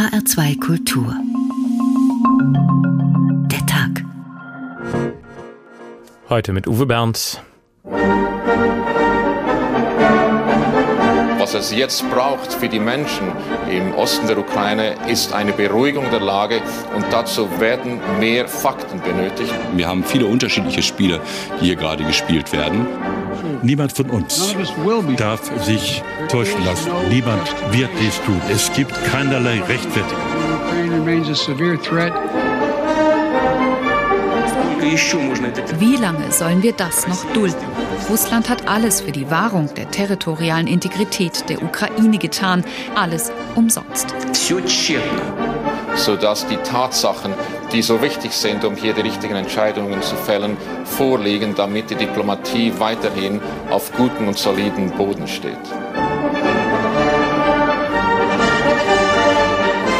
HR2 Kultur. Der Tag. Heute mit Uwe Bernd. Was es jetzt braucht für die Menschen im Osten der Ukraine, ist eine Beruhigung der Lage und dazu werden mehr Fakten benötigt. Wir haben viele unterschiedliche Spiele, die hier gerade gespielt werden. Niemand von uns darf sich täuschen lassen. Niemand wird dies tun. Es gibt keinerlei Rechtfertigung. Wie lange sollen wir das noch dulden? Russland hat alles für die Wahrung der territorialen Integrität der Ukraine getan. Alles umsonst. Sodass die Tatsachen, die so wichtig sind, um hier die richtigen Entscheidungen zu fällen, vorliegen, damit die Diplomatie weiterhin auf guten und soliden Boden steht.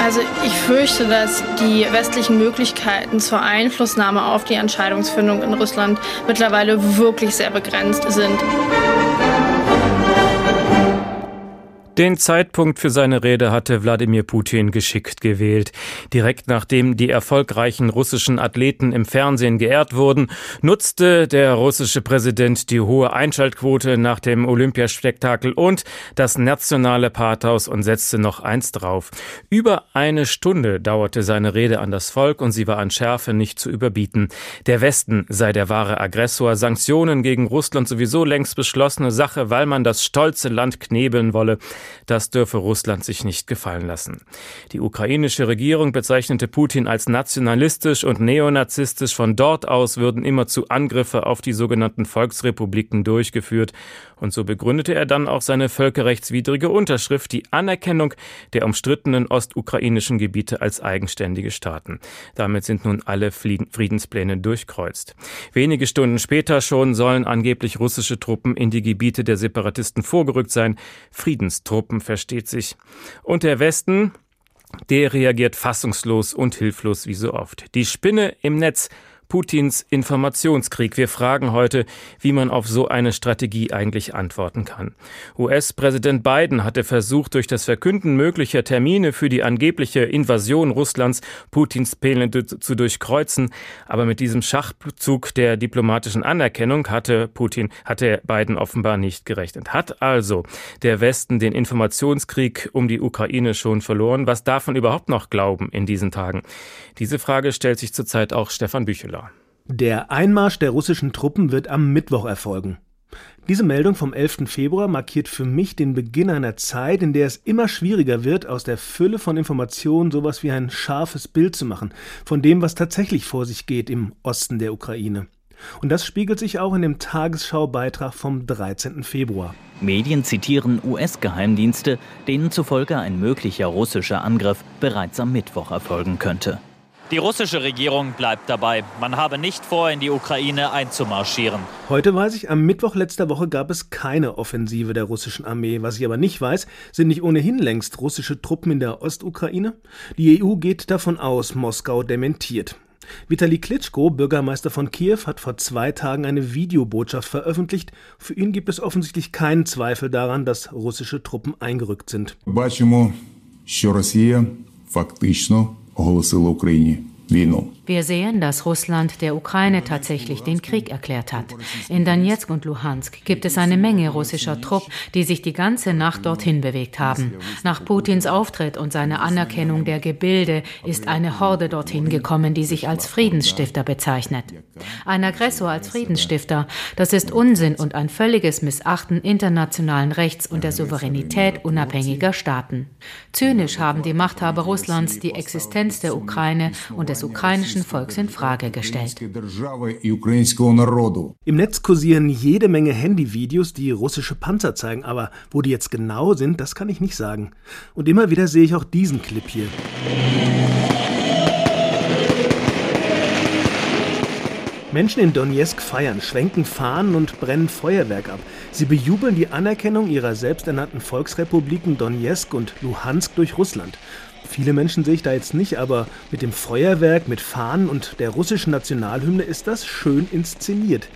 Also ich fürchte, dass die westlichen Möglichkeiten zur Einflussnahme auf die Entscheidungsfindung in Russland mittlerweile wirklich sehr begrenzt sind. Den Zeitpunkt für seine Rede hatte Wladimir Putin geschickt gewählt. Direkt nachdem die erfolgreichen russischen Athleten im Fernsehen geehrt wurden, nutzte der russische Präsident die hohe Einschaltquote nach dem Olympiaspektakel und das nationale Pathos und setzte noch eins drauf. Über eine Stunde dauerte seine Rede an das Volk und sie war an Schärfe nicht zu überbieten. Der Westen sei der wahre Aggressor, Sanktionen gegen Russland sowieso längst beschlossene Sache, weil man das stolze Land knebeln wolle. Das dürfe Russland sich nicht gefallen lassen. Die ukrainische Regierung bezeichnete Putin als nationalistisch und neonazistisch. Von dort aus würden immerzu Angriffe auf die sogenannten Volksrepubliken durchgeführt. Und so begründete er dann auch seine völkerrechtswidrige Unterschrift, die Anerkennung der umstrittenen ostukrainischen Gebiete als eigenständige Staaten. Damit sind nun alle Friedenspläne durchkreuzt. Wenige Stunden später schon sollen angeblich russische Truppen in die Gebiete der Separatisten vorgerückt sein. Friedenstruppen versteht sich. Und der Westen, der reagiert fassungslos und hilflos wie so oft. Die Spinne im Netz Putins Informationskrieg. Wir fragen heute, wie man auf so eine Strategie eigentlich antworten kann. US-Präsident Biden hatte versucht, durch das Verkünden möglicher Termine für die angebliche Invasion Russlands Putins Pläne zu durchkreuzen. Aber mit diesem Schachzug der diplomatischen Anerkennung hatte Putin, hatte Biden offenbar nicht gerechnet. Hat also der Westen den Informationskrieg um die Ukraine schon verloren? Was darf man überhaupt noch glauben in diesen Tagen? Diese Frage stellt sich zurzeit auch Stefan Bücheler. Der Einmarsch der russischen Truppen wird am Mittwoch erfolgen. Diese Meldung vom 11. Februar markiert für mich den Beginn einer Zeit, in der es immer schwieriger wird, aus der Fülle von Informationen sowas wie ein scharfes Bild zu machen, von dem, was tatsächlich vor sich geht im Osten der Ukraine. Und das spiegelt sich auch in dem Tagesschaubeitrag vom 13. Februar. Medien zitieren US-Geheimdienste, denen zufolge ein möglicher russischer Angriff bereits am Mittwoch erfolgen könnte. Die russische Regierung bleibt dabei. Man habe nicht vor, in die Ukraine einzumarschieren. Heute weiß ich, am Mittwoch letzter Woche gab es keine Offensive der russischen Armee. Was ich aber nicht weiß, sind nicht ohnehin längst russische Truppen in der Ostukraine? Die EU geht davon aus, Moskau dementiert. Vitali Klitschko, Bürgermeister von Kiew, hat vor zwei Tagen eine Videobotschaft veröffentlicht. Für ihn gibt es offensichtlich keinen Zweifel daran, dass russische Truppen eingerückt sind. Бачимо, що Росія фактично оголосила Україні війну. Wir sehen, dass Russland der Ukraine tatsächlich den Krieg erklärt hat. In Donetsk und Luhansk gibt es eine Menge russischer Truppen, die sich die ganze Nacht dorthin bewegt haben. Nach Putins Auftritt und seiner Anerkennung der Gebilde ist eine Horde dorthin gekommen, die sich als Friedensstifter bezeichnet. Ein Aggressor als Friedensstifter, das ist Unsinn und ein völliges Missachten internationalen Rechts und der Souveränität unabhängiger Staaten. Zynisch haben die Machthaber Russlands die Existenz der Ukraine und des ukrainischen ukrainischen Volks in Frage gestellt. Im Netz kursieren jede Menge Handyvideos, die russische Panzer zeigen, aber wo die jetzt genau sind, das kann ich nicht sagen. Und immer wieder sehe ich auch diesen Clip hier. Menschen in Donetsk feiern, schwenken Fahnen und brennen Feuerwerk ab. Sie bejubeln die Anerkennung ihrer selbsternannten Volksrepubliken Donetsk und Luhansk durch Russland. Viele Menschen sehe ich da jetzt nicht, aber mit dem Feuerwerk, mit Fahnen und der russischen Nationalhymne ist das schön inszeniert.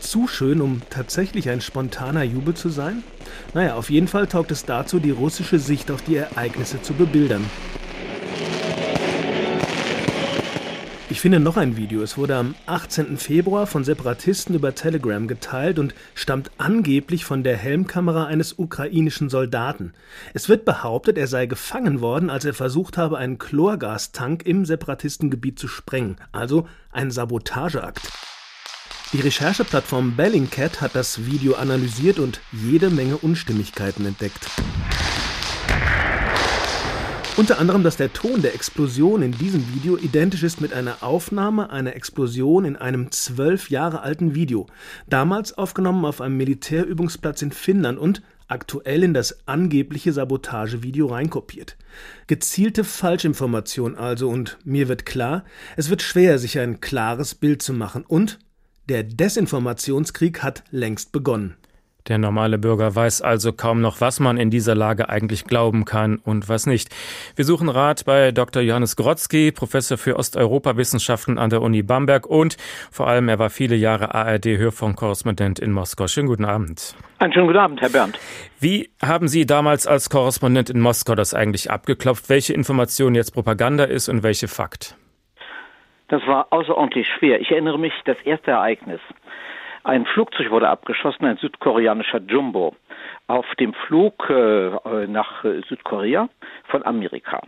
Zu schön, um tatsächlich ein spontaner Jubel zu sein? Naja, auf jeden Fall taugt es dazu, die russische Sicht auf die Ereignisse zu bebildern. Ich finde noch ein Video. Es wurde am 18. Februar von Separatisten über Telegram geteilt und stammt angeblich von der Helmkamera eines ukrainischen Soldaten. Es wird behauptet, er sei gefangen worden, als er versucht habe, einen Chlorgastank im Separatistengebiet zu sprengen. Also ein Sabotageakt. Die Rechercheplattform Bellingcat hat das Video analysiert und jede Menge Unstimmigkeiten entdeckt. Unter anderem, dass der Ton der Explosion in diesem Video identisch ist mit einer Aufnahme einer Explosion in einem zwölf Jahre alten Video, damals aufgenommen auf einem Militärübungsplatz in Finnland und aktuell in das angebliche Sabotagevideo reinkopiert. Gezielte Falschinformation also und mir wird klar, es wird schwer, sich ein klares Bild zu machen und der Desinformationskrieg hat längst begonnen. Der normale Bürger weiß also kaum noch, was man in dieser Lage eigentlich glauben kann und was nicht. Wir suchen Rat bei Dr. Johannes Grotzky, Professor für Osteuropawissenschaften an der Uni Bamberg und vor allem er war viele Jahre ARD-Hörfunkkorrespondent in Moskau. Schönen guten Abend. Einen schönen guten Abend, Herr Bernd. Wie haben Sie damals als Korrespondent in Moskau das eigentlich abgeklopft? Welche Information jetzt Propaganda ist und welche Fakt? Das war außerordentlich schwer. Ich erinnere mich, das erste Ereignis. Ein Flugzeug wurde abgeschossen, ein südkoreanischer Jumbo, auf dem Flug äh, nach Südkorea von Amerika.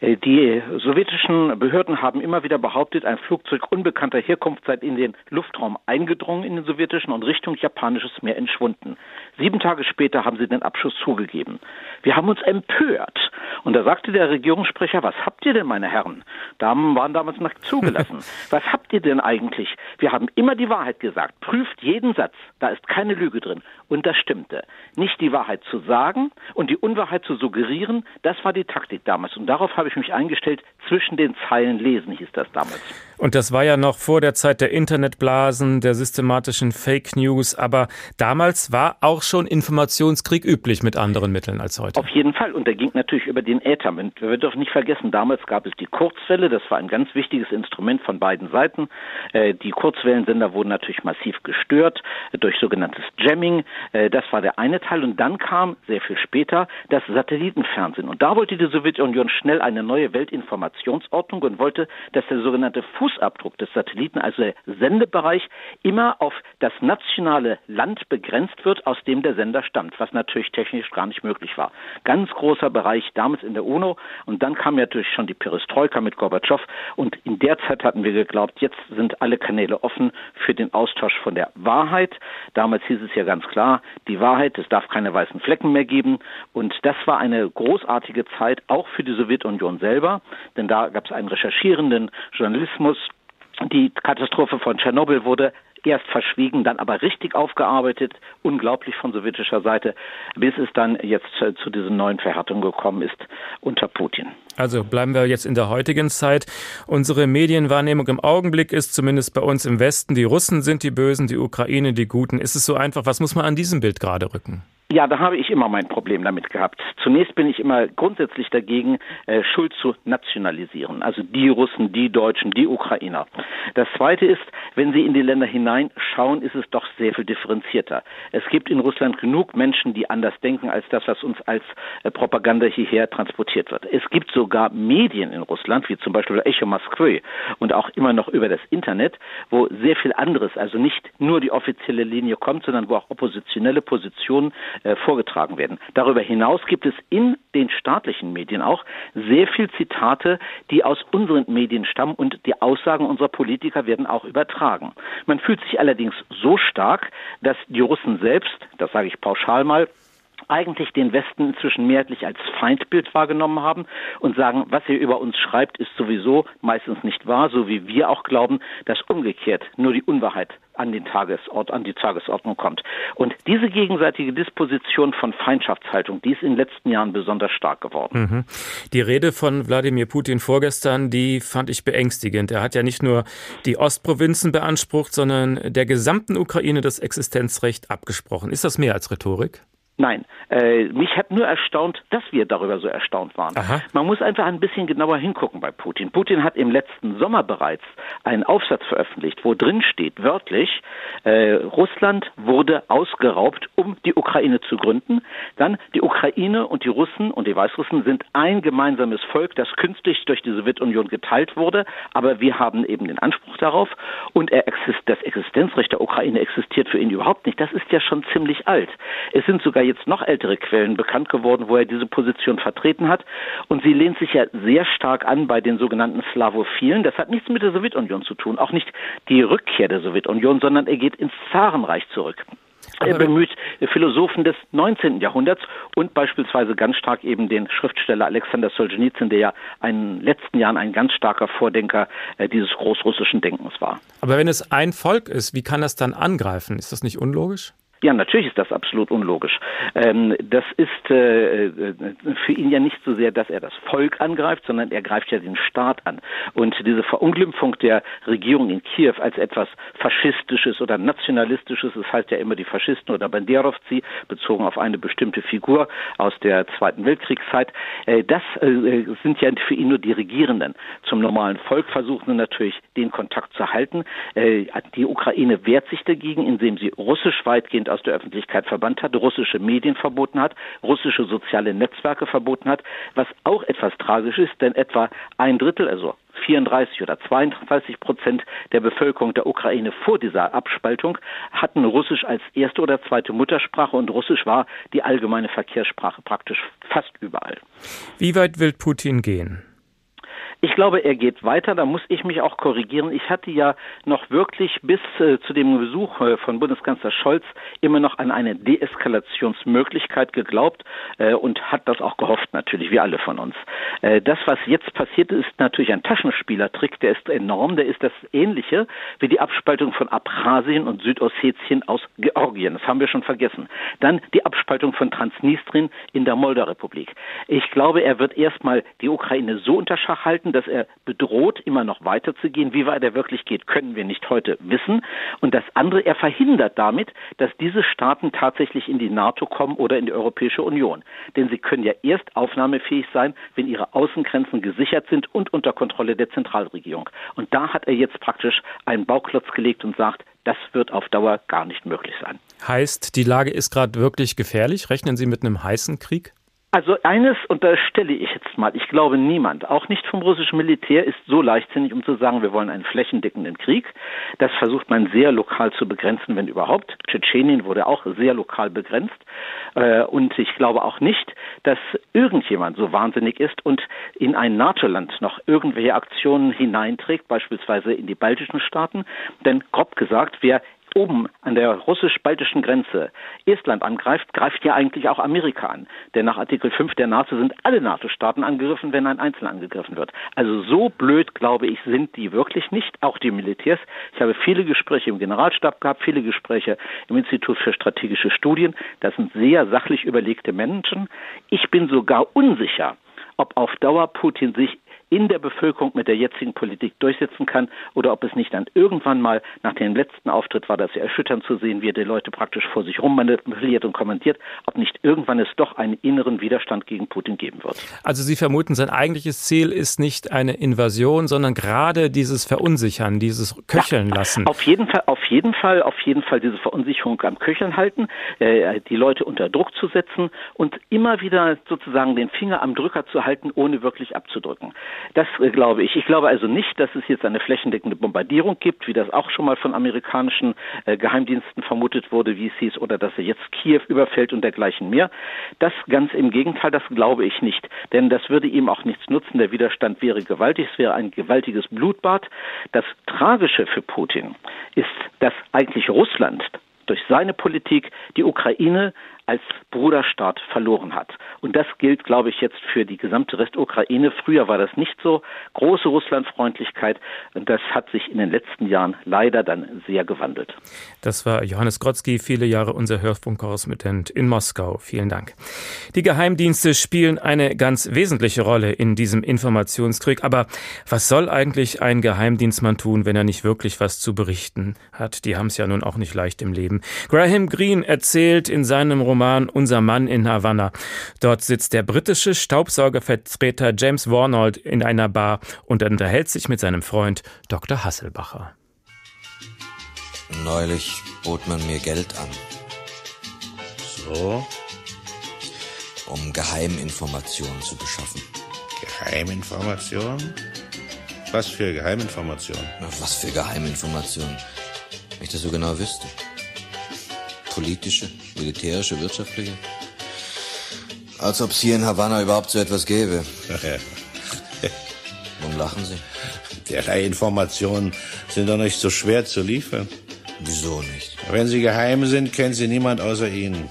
Äh, die sowjetischen Behörden haben immer wieder behauptet, ein Flugzeug unbekannter Herkunft sei in den Luftraum eingedrungen in den sowjetischen und Richtung japanisches Meer entschwunden. Sieben Tage später haben sie den Abschuss zugegeben. Wir haben uns empört. Und da sagte der Regierungssprecher, was habt ihr denn, meine Herren? Damen waren damals noch zugelassen. was habt ihr denn eigentlich? Wir haben immer die Wahrheit gesagt. Prüft jeden Satz. Da ist keine Lüge drin. Und das stimmte. Nicht die Wahrheit zu sagen und die Unwahrheit zu suggerieren, das war die Taktik damals. Und darauf habe ich mich eingestellt, zwischen den Zeilen lesen hieß das damals. Und das war ja noch vor der Zeit der Internetblasen, der systematischen Fake News. Aber damals war auch schon Informationskrieg üblich mit anderen Mitteln als heute. Auf jeden Fall. Und der ging natürlich über den Äther. Wir dürfen nicht vergessen, damals gab es die Kurzwelle. Das war ein ganz wichtiges Instrument von beiden Seiten. Äh, die Kurzwellensender wurden natürlich massiv gestört durch sogenanntes Jamming. Äh, das war der eine Teil. Und dann kam sehr viel später das Satellitenfernsehen. Und da wollte die Sowjetunion schnell eine neue Weltinformationsordnung und wollte, dass der sogenannte Fußabdruck des Satelliten, also der Sendebereich, immer auf das nationale Land begrenzt wird, aus dem der Sender stammt, was natürlich technisch gar nicht möglich war. Ganz großer Bereich damals in der UNO und dann kam ja natürlich schon die Perestroika mit Gorbatschow und in der Zeit hatten wir geglaubt, jetzt sind alle Kanäle offen für den Austausch von der Wahrheit. Damals hieß es ja ganz klar, die Wahrheit, es darf keine weißen Flecken mehr geben und das war eine großartige Zeit auch für die Sowjetunion selber, denn da gab es einen recherchierenden Journalismus, die Katastrophe von Tschernobyl wurde erst verschwiegen, dann aber richtig aufgearbeitet, unglaublich von sowjetischer Seite, bis es dann jetzt zu diesen neuen Verhärtungen gekommen ist unter Putin. Also bleiben wir jetzt in der heutigen Zeit. Unsere Medienwahrnehmung im Augenblick ist zumindest bei uns im Westen, die Russen sind die Bösen, die Ukraine die Guten. Ist es so einfach? Was muss man an diesem Bild gerade rücken? Ja, da habe ich immer mein Problem damit gehabt. Zunächst bin ich immer grundsätzlich dagegen, äh, Schuld zu nationalisieren. Also die Russen, die Deutschen, die Ukrainer. Das Zweite ist, wenn Sie in die Länder hineinschauen, ist es doch sehr viel differenzierter. Es gibt in Russland genug Menschen, die anders denken als das, was uns als äh, Propaganda hierher transportiert wird. Es gibt sogar Medien in Russland, wie zum Beispiel Echo Moskwy und auch immer noch über das Internet, wo sehr viel anderes, also nicht nur die offizielle Linie kommt, sondern wo auch oppositionelle Positionen äh, vorgetragen werden. Darüber hinaus gibt es in den staatlichen Medien auch sehr viel Zitate, die aus unseren Medien stammen und die Aussagen unserer Politiker werden auch übertragen. Man fühlt sich allerdings so stark, dass die Russen selbst, das sage ich pauschal mal, eigentlich den Westen inzwischen mehrheitlich als Feindbild wahrgenommen haben und sagen, was ihr über uns schreibt, ist sowieso meistens nicht wahr, so wie wir auch glauben, dass umgekehrt nur die Unwahrheit an den Tagesort, an die Tagesordnung kommt. Und diese gegenseitige Disposition von Feindschaftshaltung, die ist in den letzten Jahren besonders stark geworden. Mhm. Die Rede von Wladimir Putin vorgestern, die fand ich beängstigend. Er hat ja nicht nur die Ostprovinzen beansprucht, sondern der gesamten Ukraine das Existenzrecht abgesprochen. Ist das mehr als Rhetorik? Nein, äh, mich hat nur erstaunt, dass wir darüber so erstaunt waren. Aha. Man muss einfach ein bisschen genauer hingucken bei Putin. Putin hat im letzten Sommer bereits einen Aufsatz veröffentlicht, wo drin steht, wörtlich, äh, Russland wurde ausgeraubt, um die Ukraine zu gründen. Dann die Ukraine und die Russen und die Weißrussen sind ein gemeinsames Volk, das künstlich durch die Sowjetunion geteilt wurde, aber wir haben eben den Anspruch darauf und er exist das Existenzrecht der Ukraine existiert für ihn überhaupt nicht. Das ist ja schon ziemlich alt. Es sind sogar jetzt noch ältere Quellen bekannt geworden, wo er diese Position vertreten hat. Und sie lehnt sich ja sehr stark an bei den sogenannten Slavophilen. Das hat nichts mit der Sowjetunion zu tun, auch nicht die Rückkehr der Sowjetunion, sondern er geht ins Zarenreich zurück. Er bemüht Philosophen des 19. Jahrhunderts und beispielsweise ganz stark eben den Schriftsteller Alexander Solzhenitsyn, der ja in den letzten Jahren ein ganz starker Vordenker äh, dieses großrussischen Denkens war. Aber wenn es ein Volk ist, wie kann das dann angreifen? Ist das nicht unlogisch? Ja, natürlich ist das absolut unlogisch. Ähm, das ist äh, äh, für ihn ja nicht so sehr, dass er das Volk angreift, sondern er greift ja den Staat an. Und diese Verunglimpfung der Regierung in Kiew als etwas Faschistisches oder Nationalistisches, das heißt ja immer die Faschisten oder Banderovci, bezogen auf eine bestimmte Figur aus der Zweiten Weltkriegszeit, äh, das äh, sind ja für ihn nur die Regierenden. Zum normalen Volk versuchen natürlich, den Kontakt zu halten. Äh, die Ukraine wehrt sich dagegen, indem sie russisch weitgehend aus der Öffentlichkeit verbannt hat, russische Medien verboten hat, russische soziale Netzwerke verboten hat, was auch etwas tragisch ist, denn etwa ein Drittel, also 34 oder 32 Prozent der Bevölkerung der Ukraine vor dieser Abspaltung hatten Russisch als erste oder zweite Muttersprache und Russisch war die allgemeine Verkehrssprache praktisch fast überall. Wie weit will Putin gehen? Ich glaube, er geht weiter. Da muss ich mich auch korrigieren. Ich hatte ja noch wirklich bis äh, zu dem Besuch äh, von Bundeskanzler Scholz immer noch an eine Deeskalationsmöglichkeit geglaubt äh, und hat das auch gehofft, natürlich, wie alle von uns. Äh, das, was jetzt passiert ist, natürlich ein Taschenspielertrick. Der ist enorm. Der ist das Ähnliche wie die Abspaltung von Abchasien und Südossetien aus Georgien. Das haben wir schon vergessen. Dann die Abspaltung von Transnistrien in der Moldau-Republik. Ich glaube, er wird erstmal die Ukraine so unter Schach halten, dass er bedroht, immer noch weiterzugehen. Wie weit er wirklich geht, können wir nicht heute wissen. Und das andere, er verhindert damit, dass diese Staaten tatsächlich in die NATO kommen oder in die Europäische Union. Denn sie können ja erst aufnahmefähig sein, wenn ihre Außengrenzen gesichert sind und unter Kontrolle der Zentralregierung. Und da hat er jetzt praktisch einen Bauklotz gelegt und sagt, das wird auf Dauer gar nicht möglich sein. Heißt, die Lage ist gerade wirklich gefährlich? Rechnen Sie mit einem heißen Krieg? Also eines unterstelle ich jetzt mal, ich glaube niemand, auch nicht vom russischen Militär, ist so leichtsinnig, um zu sagen, wir wollen einen flächendeckenden Krieg. Das versucht man sehr lokal zu begrenzen, wenn überhaupt. Tschetschenien wurde auch sehr lokal begrenzt. Äh, und ich glaube auch nicht, dass irgendjemand so wahnsinnig ist und in ein NATO-Land noch irgendwelche Aktionen hineinträgt, beispielsweise in die baltischen Staaten. Denn grob gesagt, wer oben an der russisch-baltischen Grenze Estland angreift, greift ja eigentlich auch Amerika an. Denn nach Artikel 5 der NATO sind alle NATO-Staaten angegriffen, wenn ein Einzelner angegriffen wird. Also so blöd, glaube ich, sind die wirklich nicht, auch die Militärs. Ich habe viele Gespräche im Generalstab gehabt, viele Gespräche im Institut für strategische Studien. Das sind sehr sachlich überlegte Menschen. Ich bin sogar unsicher, ob auf Dauer Putin sich in der Bevölkerung mit der jetzigen Politik durchsetzen kann oder ob es nicht dann irgendwann mal nach dem letzten Auftritt war, das ja erschütternd zu sehen, wie er die Leute praktisch vor sich rum manipuliert und kommentiert, ob nicht irgendwann es doch einen inneren Widerstand gegen Putin geben wird. Also Sie vermuten, sein eigentliches Ziel ist nicht eine Invasion, sondern gerade dieses Verunsichern, dieses Köcheln ja, lassen. Auf jeden Fall, auf jeden Fall, auf jeden Fall diese Verunsicherung am Köcheln halten, äh, die Leute unter Druck zu setzen und immer wieder sozusagen den Finger am Drücker zu halten, ohne wirklich abzudrücken. Das äh, glaube ich. Ich glaube also nicht, dass es jetzt eine flächendeckende Bombardierung gibt, wie das auch schon mal von amerikanischen äh, Geheimdiensten vermutet wurde, wie es hieß, oder dass er jetzt Kiew überfällt und dergleichen mehr. Das ganz im Gegenteil, das glaube ich nicht. Denn das würde ihm auch nichts nutzen. Der Widerstand wäre gewaltig, es wäre ein gewaltiges Blutbad. Das Tragische für Putin ist, dass eigentlich Russland durch seine Politik die Ukraine als Bruderstaat verloren hat. Und das gilt, glaube ich, jetzt für die gesamte Restukraine. Früher war das nicht so. Große Russlandfreundlichkeit. Und das hat sich in den letzten Jahren leider dann sehr gewandelt. Das war Johannes Grotzky, viele Jahre unser Hörfunkkorrespondent in Moskau. Vielen Dank. Die Geheimdienste spielen eine ganz wesentliche Rolle in diesem Informationskrieg. Aber was soll eigentlich ein Geheimdienstmann tun, wenn er nicht wirklich was zu berichten hat? Die haben es ja nun auch nicht leicht im Leben. Graham Greene erzählt in seinem Roman Roman Unser Mann in Havanna. Dort sitzt der britische Staubsaugervertreter James Warnold in einer Bar und unterhält sich mit seinem Freund Dr. Hasselbacher. Neulich bot man mir Geld an. So? Um Geheiminformationen zu beschaffen. Geheiminformationen? Was für Geheiminformationen? Was für Geheiminformationen? Wenn ich das so genau wüsste. Politische, militärische, wirtschaftliche. Als ob es hier in Havanna überhaupt so etwas gäbe. Warum lachen Sie? Derlei Informationen sind doch nicht so schwer zu liefern. Wieso nicht? Wenn sie geheim sind, kennt sie niemand außer Ihnen.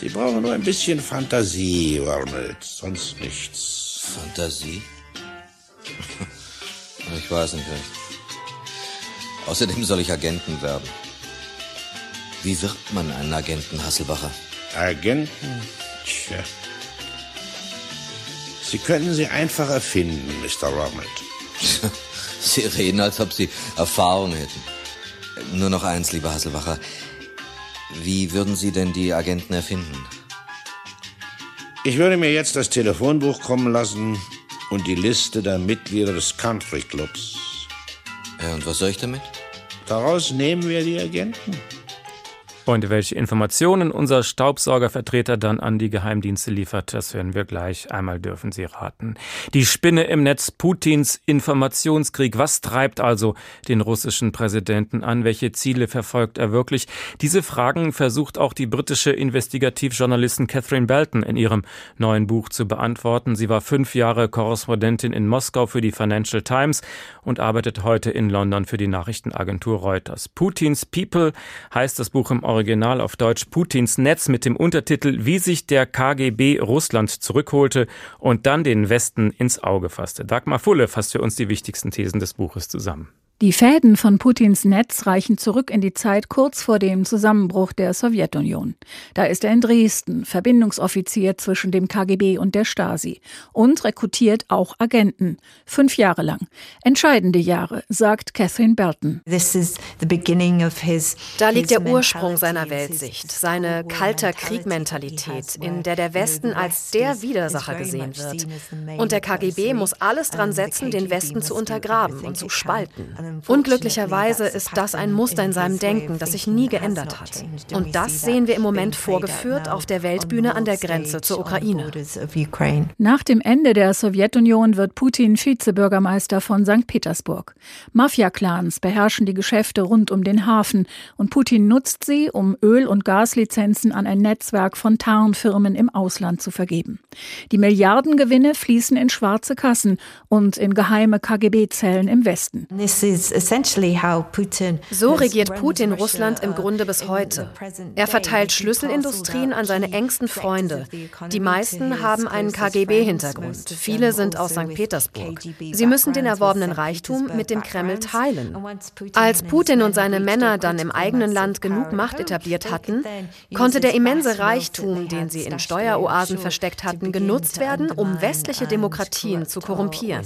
Sie brauchen nur ein bisschen Fantasie, Warnold, sonst nichts. Fantasie? ich weiß nicht recht. Außerdem soll ich Agenten werden. Wie wird man einen Agenten, Hasselbacher? Agenten? Tja. Sie können sie einfach erfinden, Mr. Ronald. Sie reden, als ob Sie Erfahrung hätten. Nur noch eins, lieber Hasselbacher. Wie würden Sie denn die Agenten erfinden? Ich würde mir jetzt das Telefonbuch kommen lassen und die Liste der Mitglieder des Country Clubs. Ja, und was soll ich damit? Daraus nehmen wir die Agenten. Und welche Informationen unser Staubsaugervertreter dann an die Geheimdienste liefert, das hören wir gleich. Einmal dürfen Sie raten. Die Spinne im Netz Putins Informationskrieg. Was treibt also den russischen Präsidenten an? Welche Ziele verfolgt er wirklich? Diese Fragen versucht auch die britische Investigativjournalistin Catherine Belton in ihrem neuen Buch zu beantworten. Sie war fünf Jahre Korrespondentin in Moskau für die Financial Times und arbeitet heute in London für die Nachrichtenagentur Reuters. Putins People heißt das Buch im Original auf Deutsch Putins Netz mit dem Untertitel Wie sich der KGB Russland zurückholte und dann den Westen ins Auge fasste. Dagmar Fulle fasst für uns die wichtigsten Thesen des Buches zusammen. Die Fäden von Putins Netz reichen zurück in die Zeit kurz vor dem Zusammenbruch der Sowjetunion. Da ist er in Dresden, Verbindungsoffizier zwischen dem KGB und der Stasi und rekrutiert auch Agenten. Fünf Jahre lang. Entscheidende Jahre, sagt Catherine Belton. Da liegt der Ursprung seiner Weltsicht, seine kalter Kriegmentalität, in der der Westen als der Widersacher gesehen wird. Und der KGB muss alles dran setzen, den Westen zu untergraben und zu spalten. Unglücklicherweise ist das ein Muster in seinem Denken, das sich nie geändert hat. Und das sehen wir im Moment vorgeführt auf der Weltbühne an der Grenze zur Ukraine. Nach dem Ende der Sowjetunion wird Putin Vizebürgermeister von St. Petersburg. Mafia-Clans beherrschen die Geschäfte rund um den Hafen und Putin nutzt sie, um Öl- und Gaslizenzen an ein Netzwerk von Tarnfirmen im Ausland zu vergeben. Die Milliardengewinne fließen in schwarze Kassen und in geheime KGB-Zellen im Westen. So regiert Putin Russland im Grunde bis heute. Er verteilt Schlüsselindustrien an seine engsten Freunde. Die meisten haben einen KGB-Hintergrund. Viele sind aus St. Petersburg. Sie müssen den erworbenen Reichtum mit dem Kreml teilen. Als Putin und seine Männer dann im eigenen Land genug Macht etabliert hatten, konnte der immense Reichtum, den sie in Steueroasen versteckt hatten, genutzt werden, um westliche Demokratien zu korrumpieren.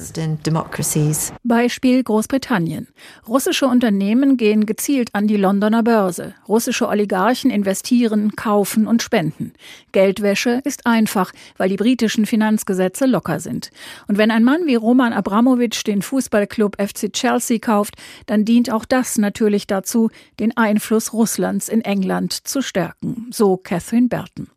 Beispiel Großbritannien. Großbritannien. Russische Unternehmen gehen gezielt an die Londoner Börse. Russische Oligarchen investieren, kaufen und spenden. Geldwäsche ist einfach, weil die britischen Finanzgesetze locker sind. Und wenn ein Mann wie Roman Abramowitsch den Fußballclub FC Chelsea kauft, dann dient auch das natürlich dazu, den Einfluss Russlands in England zu stärken. So Catherine Burton.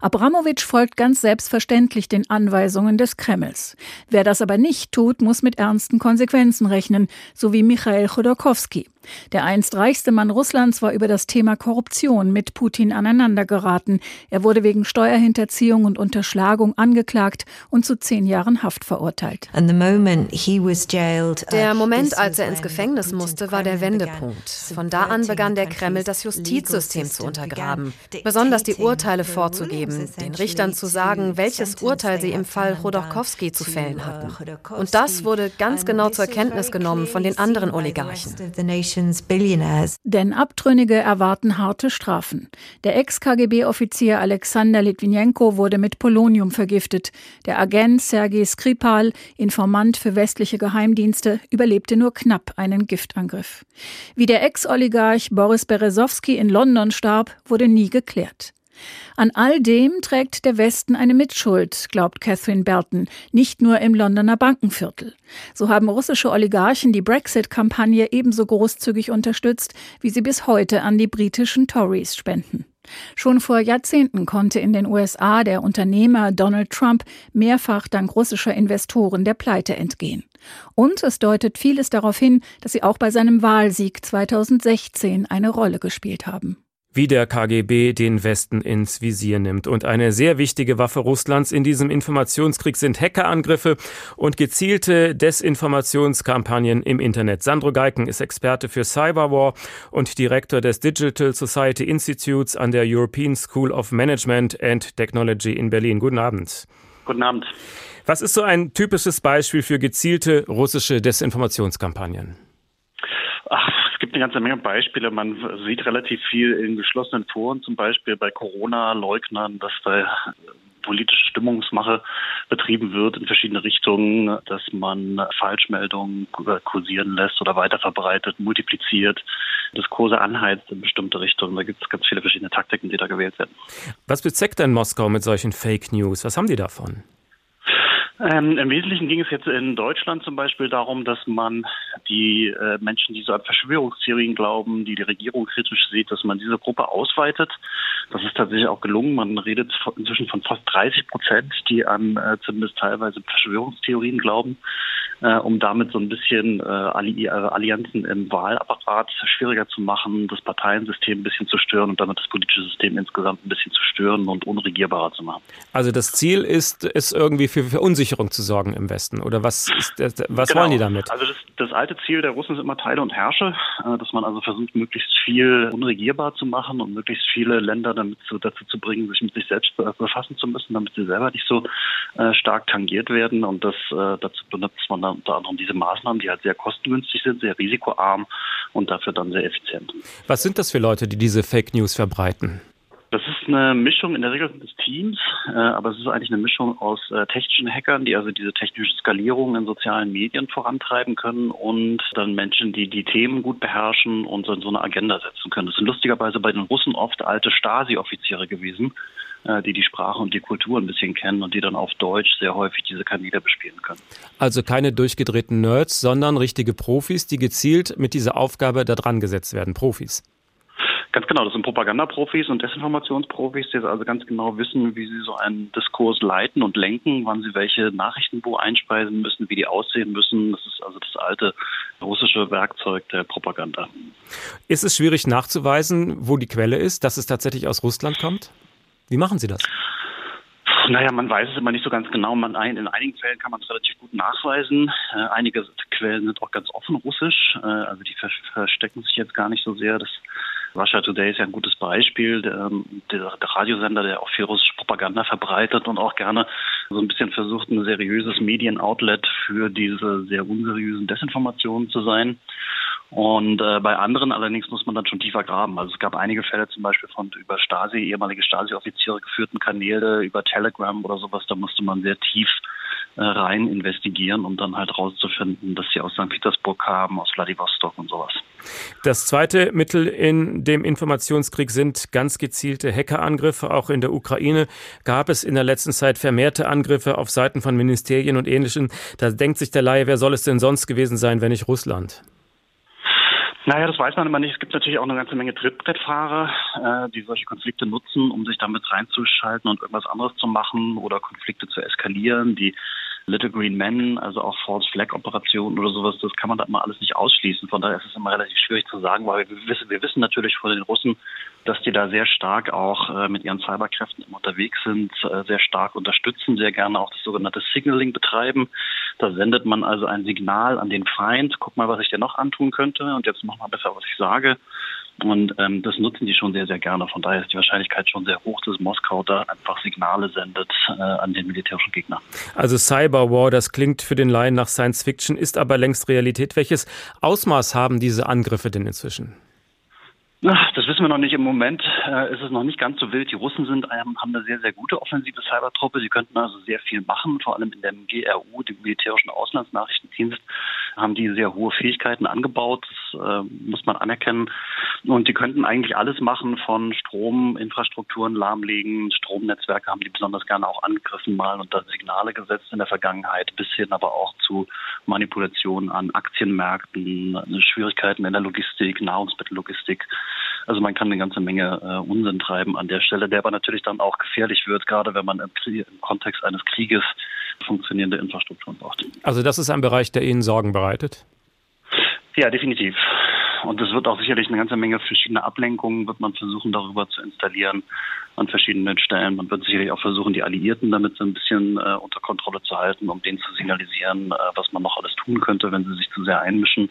Abramowitsch folgt ganz selbstverständlich den Anweisungen des Kremls. Wer das aber nicht tut, muss mit ernsten Konsequenzen rechnen, so wie Michael Chodorkowski. Der einst reichste Mann Russlands war über das Thema Korruption mit Putin aneinandergeraten. Er wurde wegen Steuerhinterziehung und Unterschlagung angeklagt und zu zehn Jahren Haft verurteilt. Der Moment, als er ins Gefängnis musste, war der Wendepunkt. Von da an begann der Kreml, das Justizsystem zu untergraben, besonders die Urteile vorzugeben, den Richtern zu sagen, welches Urteil sie im Fall Chodorkowski zu fällen hatten. Und das wurde ganz genau zur Kenntnis genommen von den anderen Oligarchen. Denn Abtrünnige erwarten harte Strafen. Der Ex-KGB-Offizier Alexander Litvinenko wurde mit Polonium vergiftet. Der Agent Sergei Skripal, Informant für westliche Geheimdienste, überlebte nur knapp einen Giftangriff. Wie der Ex-Oligarch Boris Berezowski in London starb, wurde nie geklärt. An all dem trägt der Westen eine Mitschuld, glaubt Catherine Belton, nicht nur im Londoner Bankenviertel. So haben russische Oligarchen die Brexit-Kampagne ebenso großzügig unterstützt, wie sie bis heute an die britischen Tories spenden. Schon vor Jahrzehnten konnte in den USA der Unternehmer Donald Trump mehrfach dank russischer Investoren der Pleite entgehen. Und es deutet vieles darauf hin, dass sie auch bei seinem Wahlsieg 2016 eine Rolle gespielt haben wie der KGB den Westen ins Visier nimmt. Und eine sehr wichtige Waffe Russlands in diesem Informationskrieg sind Hackerangriffe und gezielte Desinformationskampagnen im Internet. Sandro Geiken ist Experte für Cyberwar und Direktor des Digital Society Institutes an der European School of Management and Technology in Berlin. Guten Abend. Guten Abend. Was ist so ein typisches Beispiel für gezielte russische Desinformationskampagnen? Ach, eine ganze Menge Beispiele. Man sieht relativ viel in geschlossenen Foren, zum Beispiel bei Corona-Leugnern, dass da politische Stimmungsmache betrieben wird in verschiedene Richtungen, dass man Falschmeldungen kursieren lässt oder weiterverbreitet, multipliziert, Diskurse anheizt in bestimmte Richtungen. Da gibt es ganz viele verschiedene Taktiken, die da gewählt werden. Was bezweckt denn Moskau mit solchen Fake News? Was haben die davon? Ähm, Im Wesentlichen ging es jetzt in Deutschland zum Beispiel darum, dass man die äh, Menschen, die so an Verschwörungstheorien glauben, die die Regierung kritisch sieht, dass man diese Gruppe ausweitet. Das ist tatsächlich auch gelungen. Man redet inzwischen von fast 30 Prozent, die an äh, zumindest teilweise Verschwörungstheorien glauben, äh, um damit so ein bisschen äh, Alli äh, Allianzen im Wahlapparat schwieriger zu machen, das Parteiensystem ein bisschen zu stören und damit das politische System insgesamt ein bisschen zu stören und unregierbarer zu machen. Also das Ziel ist, es irgendwie für Verunsicherung zu sorgen im Westen? Oder was, ist, was genau. wollen die damit? Also das, das, alte Ziel der Russen ist immer Teile und Herrsche, äh, dass man also versucht, möglichst viel unregierbar zu machen und möglichst viele Länder damit zu, dazu zu bringen, sich mit sich selbst befassen zu müssen, damit sie selber nicht so äh, stark tangiert werden. Und das, äh, dazu benutzt man dann unter anderem diese Maßnahmen, die halt sehr kostengünstig sind, sehr risikoarm und dafür dann sehr effizient. Was sind das für Leute, die diese Fake News verbreiten? Eine Mischung, in der Regel sind es Teams, äh, aber es ist eigentlich eine Mischung aus äh, technischen Hackern, die also diese technische Skalierung in sozialen Medien vorantreiben können und dann Menschen, die die Themen gut beherrschen und so, so eine Agenda setzen können. Das sind lustigerweise bei den Russen oft alte Stasi-Offiziere gewesen, äh, die die Sprache und die Kultur ein bisschen kennen und die dann auf Deutsch sehr häufig diese Kanäle bespielen können. Also keine durchgedrehten Nerds, sondern richtige Profis, die gezielt mit dieser Aufgabe da dran gesetzt werden. Profis. Ganz genau, das sind Propagandaprofis und Desinformationsprofis, die also ganz genau wissen, wie sie so einen Diskurs leiten und lenken, wann sie welche Nachrichten wo einspeisen müssen, wie die aussehen müssen. Das ist also das alte russische Werkzeug der Propaganda. Ist es schwierig nachzuweisen, wo die Quelle ist, dass es tatsächlich aus Russland kommt? Wie machen Sie das? Naja, man weiß es immer nicht so ganz genau. Man, in einigen Fällen kann man es relativ gut nachweisen. Äh, einige Quellen sind auch ganz offen russisch. Äh, also die verstecken sich jetzt gar nicht so sehr. Das Russia Today ist ja ein gutes Beispiel. Der, der, der, Radiosender, der auch viel russische Propaganda verbreitet und auch gerne so ein bisschen versucht, ein seriöses Medienoutlet für diese sehr unseriösen Desinformationen zu sein. Und äh, bei anderen allerdings muss man dann schon tiefer graben. Also es gab einige Fälle zum Beispiel von über Stasi, ehemalige Stasi-Offiziere geführten Kanäle, über Telegram oder sowas, da musste man sehr tief rein investigieren, um dann halt rauszufinden, dass sie aus St. Petersburg kamen, aus Vladivostok und sowas. Das zweite Mittel in dem Informationskrieg sind ganz gezielte Hackerangriffe. Auch in der Ukraine gab es in der letzten Zeit vermehrte Angriffe auf Seiten von Ministerien und Ähnlichem. Da denkt sich der Laie, wer soll es denn sonst gewesen sein, wenn nicht Russland? Naja, das weiß man immer nicht. Es gibt natürlich auch eine ganze Menge Trittbrettfahrer, äh, die solche Konflikte nutzen, um sich damit reinzuschalten und irgendwas anderes zu machen oder Konflikte zu eskalieren, die Little Green Men, also auch False Flag Operationen oder sowas, das kann man da immer alles nicht ausschließen. Von daher ist es immer relativ schwierig zu sagen, weil wir wissen, wir wissen natürlich von den Russen, dass die da sehr stark auch äh, mit ihren Cyberkräften unterwegs sind, äh, sehr stark unterstützen, sehr gerne auch das sogenannte Signaling betreiben. Da sendet man also ein Signal an den Feind, guck mal, was ich dir noch antun könnte und jetzt mach mal besser, was ich sage. Und ähm, das nutzen die schon sehr, sehr gerne. Von daher ist die Wahrscheinlichkeit schon sehr hoch, dass Moskau da einfach Signale sendet äh, an den militärischen Gegner. Also Cyberwar, das klingt für den Laien nach Science Fiction, ist aber längst Realität. Welches Ausmaß haben diese Angriffe denn inzwischen? Das wissen wir noch nicht. Im Moment äh, ist es noch nicht ganz so wild. Die Russen sind, ähm, haben eine sehr, sehr gute offensive Cybertruppe. Sie könnten also sehr viel machen, vor allem in dem GRU, dem militärischen Auslandsnachrichtendienst. Haben die sehr hohe Fähigkeiten angebaut, das äh, muss man anerkennen. Und die könnten eigentlich alles machen von Strominfrastrukturen lahmlegen, Stromnetzwerke haben die besonders gerne auch angegriffen mal und da Signale gesetzt in der Vergangenheit, bis hin aber auch zu Manipulationen an Aktienmärkten, Schwierigkeiten in der Logistik, Nahrungsmittellogistik. Also man kann eine ganze Menge äh, Unsinn treiben an der Stelle, der aber natürlich dann auch gefährlich wird, gerade wenn man im, im Kontext eines Krieges funktionierende Infrastrukturen braucht. Also das ist ein Bereich, der Ihnen Sorgen bereitet? Ja, definitiv. Und es wird auch sicherlich eine ganze Menge verschiedene Ablenkungen, wird man versuchen, darüber zu installieren an verschiedenen Stellen. Man wird sicherlich auch versuchen, die Alliierten damit so ein bisschen äh, unter Kontrolle zu halten, um denen zu signalisieren, äh, was man noch alles tun könnte, wenn sie sich zu sehr einmischen.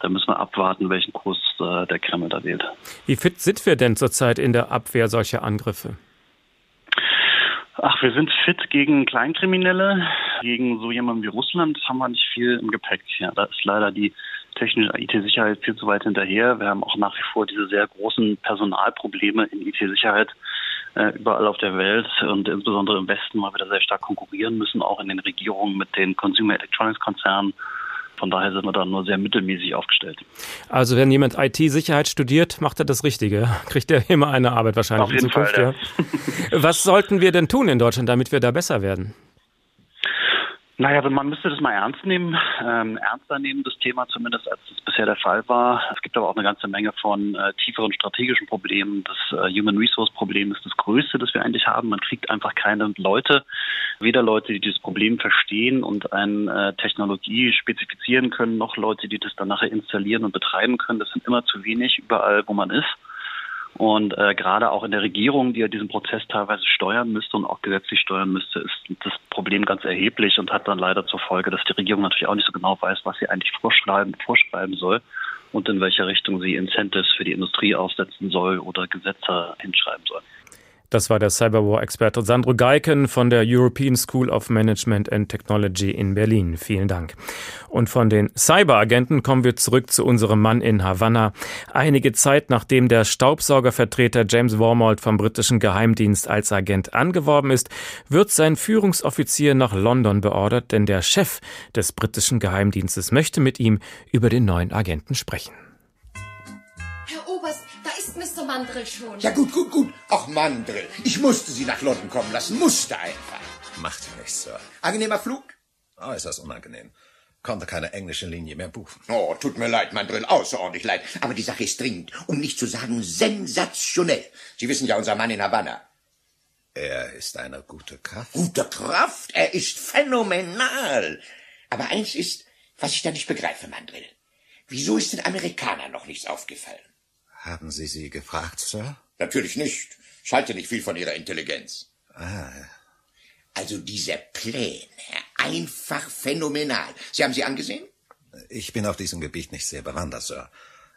Da müssen wir abwarten, welchen Kurs äh, der Kreml da wählt. Wie fit sind wir denn zurzeit in der Abwehr solcher Angriffe? Ach, wir sind fit gegen Kleinkriminelle. Gegen so jemanden wie Russland haben wir nicht viel im Gepäck. Ja, da ist leider die technische IT-Sicherheit viel zu weit hinterher. Wir haben auch nach wie vor diese sehr großen Personalprobleme in IT-Sicherheit äh, überall auf der Welt und insbesondere im Westen mal wieder sehr stark konkurrieren müssen, auch in den Regierungen mit den Consumer Electronics Konzernen. Von daher sind wir da nur sehr mittelmäßig aufgestellt. Also wenn jemand IT-Sicherheit studiert, macht er das Richtige. Kriegt er immer eine Arbeit wahrscheinlich Auf in Zukunft. Fall, ja. Was sollten wir denn tun in Deutschland, damit wir da besser werden? Naja, man müsste das mal ernst nehmen, ähm, ernster nehmen, das Thema zumindest, als das bisher der Fall war. Es gibt aber auch eine ganze Menge von äh, tieferen strategischen Problemen. Das äh, Human Resource Problem ist das größte, das wir eigentlich haben. Man kriegt einfach keine Leute, weder Leute, die dieses Problem verstehen und eine äh, Technologie spezifizieren können, noch Leute, die das dann nachher installieren und betreiben können. Das sind immer zu wenig überall, wo man ist. Und äh, gerade auch in der Regierung, die ja diesen Prozess teilweise steuern müsste und auch gesetzlich steuern müsste, ist das Problem ganz erheblich und hat dann leider zur Folge, dass die Regierung natürlich auch nicht so genau weiß, was sie eigentlich vorschreiben, vorschreiben soll und in welche Richtung sie Incentives für die Industrie aufsetzen soll oder Gesetze hinschreiben soll. Das war der Cyberwar-Experte Sandro Geiken von der European School of Management and Technology in Berlin. Vielen Dank. Und von den Cyberagenten kommen wir zurück zu unserem Mann in Havanna. Einige Zeit nachdem der Staubsaugervertreter James Warmold vom britischen Geheimdienst als Agent angeworben ist, wird sein Führungsoffizier nach London beordert, denn der Chef des britischen Geheimdienstes möchte mit ihm über den neuen Agenten sprechen. Mandrill schon. Ja, gut, gut, gut. Ach, Mandrill. Ich musste Sie nach London kommen lassen. Musste einfach. Macht nichts, Sir. Angenehmer Flug? Oh, ist das unangenehm. Konnte keine englische Linie mehr buchen. Oh, tut mir leid, Mandrill. Außerordentlich leid. Aber die Sache ist dringend. Um nicht zu sagen sensationell. Sie wissen ja, unser Mann in Havanna. Er ist eine gute Kraft. Gute Kraft? Er ist phänomenal. Aber eins ist, was ich da nicht begreife, Mandrill. Wieso ist den Amerikanern noch nichts aufgefallen? Haben Sie sie gefragt, Sir? Natürlich nicht. Ich halte nicht viel von Ihrer Intelligenz. Ah. Also diese Pläne, einfach phänomenal. Sie haben sie angesehen? Ich bin auf diesem Gebiet nicht sehr bewandert, Sir.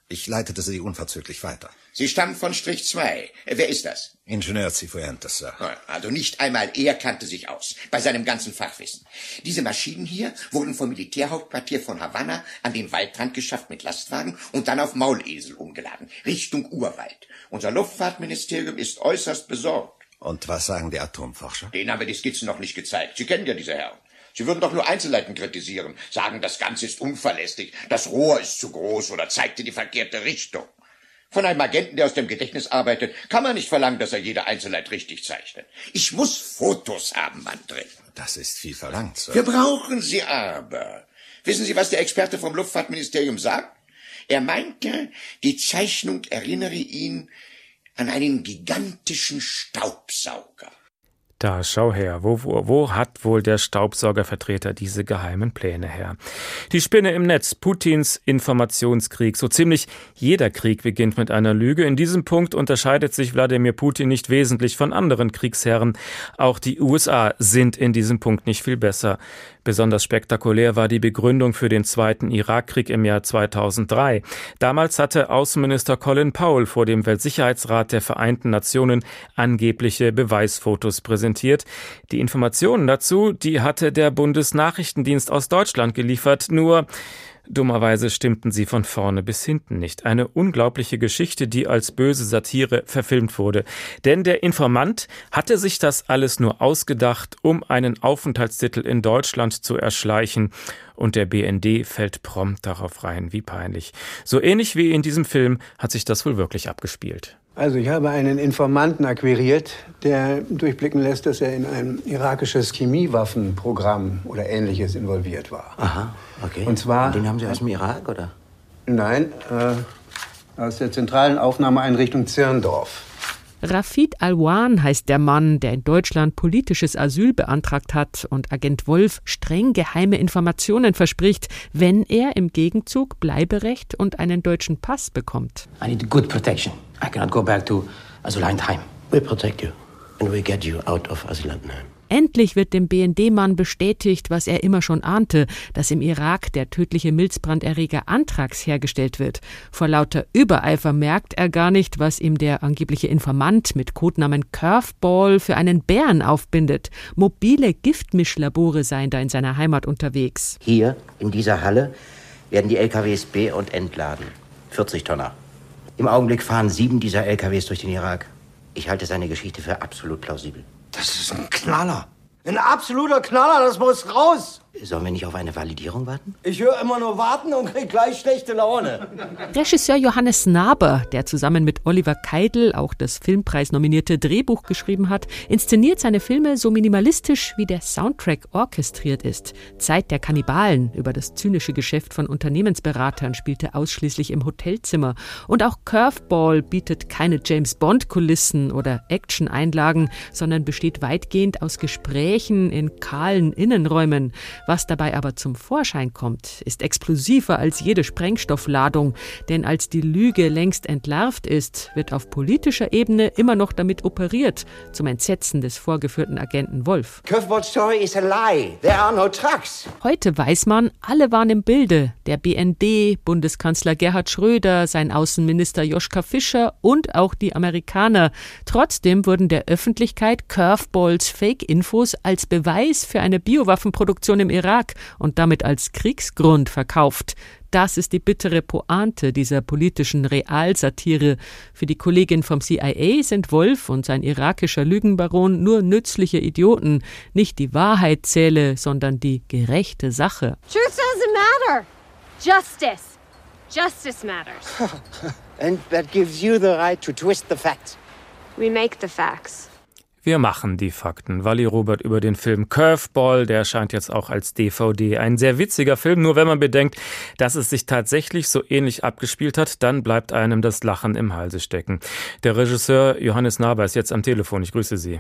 Ich leitete sie unverzüglich weiter. Sie stammen von Strich 2. Wer ist das? Ingenieur Cifuentes, Sir. Also nicht einmal er kannte sich aus, bei seinem ganzen Fachwissen. Diese Maschinen hier wurden vom Militärhauptquartier von Havanna an den Waldrand geschafft mit Lastwagen und dann auf Maulesel umgeladen, Richtung Urwald. Unser Luftfahrtministerium ist äußerst besorgt. Und was sagen die Atomforscher? Denen haben wir die Skizzen noch nicht gezeigt. Sie kennen ja diese Herren. Sie würden doch nur Einzelheiten kritisieren, sagen, das Ganze ist unverlässlich, das Rohr ist zu groß oder zeigt in die verkehrte Richtung. Von einem Agenten, der aus dem Gedächtnis arbeitet, kann man nicht verlangen, dass er jede Einzelheit richtig zeichnet. Ich muss Fotos haben, Mandrill. Das ist viel verlangt, Sir. Wir brauchen sie aber. Wissen Sie, was der Experte vom Luftfahrtministerium sagt? Er meinte, die Zeichnung erinnere ihn an einen gigantischen Staubsauger. Da schau her, wo, wo, wo hat wohl der Staubsaugervertreter diese geheimen Pläne her? Die Spinne im Netz, Putins Informationskrieg. So ziemlich jeder Krieg beginnt mit einer Lüge. In diesem Punkt unterscheidet sich Wladimir Putin nicht wesentlich von anderen Kriegsherren. Auch die USA sind in diesem Punkt nicht viel besser. Besonders spektakulär war die Begründung für den zweiten Irakkrieg im Jahr 2003. Damals hatte Außenminister Colin Powell vor dem Weltsicherheitsrat der Vereinten Nationen angebliche Beweisfotos präsentiert präsentiert. Die Informationen dazu, die hatte der Bundesnachrichtendienst aus Deutschland geliefert. Nur Dummerweise stimmten sie von vorne bis hinten nicht. Eine unglaubliche Geschichte, die als böse Satire verfilmt wurde. Denn der Informant hatte sich das alles nur ausgedacht, um einen Aufenthaltstitel in Deutschland zu erschleichen. Und der BND fällt prompt darauf rein. Wie peinlich. So ähnlich wie in diesem Film hat sich das wohl wirklich abgespielt. Also ich habe einen Informanten akquiriert, der durchblicken lässt, dass er in ein irakisches Chemiewaffenprogramm oder ähnliches involviert war. Aha, okay. Und zwar. Den haben Sie aus dem Irak, oder? Nein, äh, aus der zentralen Aufnahmeeinrichtung Zirndorf. Rafid Alwan heißt der Mann, der in Deutschland politisches Asyl beantragt hat und Agent Wolf streng geheime Informationen verspricht, wenn er im Gegenzug Bleiberecht und einen deutschen Pass bekommt. I need good protection. I cannot go back to Asylantheim. We protect you and we get you out of Asylantheim. Endlich wird dem BND-Mann bestätigt, was er immer schon ahnte, dass im Irak der tödliche Milzbranderreger Anthrax hergestellt wird. Vor lauter Übereifer merkt er gar nicht, was ihm der angebliche Informant mit Codenamen Curveball für einen Bären aufbindet. Mobile Giftmischlabore seien da in seiner Heimat unterwegs. Hier in dieser Halle werden die LKWs be- und entladen. 40 Tonner. Im Augenblick fahren sieben dieser LKWs durch den Irak. Ich halte seine Geschichte für absolut plausibel. Das ist ein Knaller. Ein absoluter Knaller, das muss raus. Sollen wir nicht auf eine Validierung warten? Ich höre immer nur warten und krieg gleich schlechte Laune. Regisseur Johannes Naber, der zusammen mit Oliver Keidel auch das Filmpreis-nominierte Drehbuch geschrieben hat, inszeniert seine Filme so minimalistisch, wie der Soundtrack orchestriert ist. Zeit der Kannibalen über das zynische Geschäft von Unternehmensberatern spielte ausschließlich im Hotelzimmer. Und auch Curveball bietet keine James-Bond-Kulissen oder Action-Einlagen, sondern besteht weitgehend aus Gesprächen in kahlen Innenräumen. Was dabei aber zum Vorschein kommt, ist explosiver als jede Sprengstoffladung, denn als die Lüge längst entlarvt ist, wird auf politischer Ebene immer noch damit operiert, zum Entsetzen des vorgeführten Agenten Wolf. Curveball's story is a lie. There are no trucks. Heute weiß man, alle waren im Bilde. Der BND, Bundeskanzler Gerhard Schröder, sein Außenminister Joschka Fischer und auch die Amerikaner. Trotzdem wurden der Öffentlichkeit Curveballs Fake-Infos als Beweis für eine Biowaffenproduktion im Irak und damit als Kriegsgrund verkauft. Das ist die bittere Pointe dieser politischen Realsatire. Für die Kollegin vom CIA sind Wolf und sein irakischer Lügenbaron nur nützliche Idioten. Nicht die Wahrheit zähle, sondern die gerechte Sache. Truth doesn't matter. Justice. Justice matters. And that gives you the right to twist the facts. We make the facts. Wir machen die Fakten. Wally Robert über den Film Curveball, der erscheint jetzt auch als DVD. Ein sehr witziger Film, nur wenn man bedenkt, dass es sich tatsächlich so ähnlich abgespielt hat, dann bleibt einem das Lachen im Halse stecken. Der Regisseur Johannes Naber ist jetzt am Telefon. Ich grüße Sie.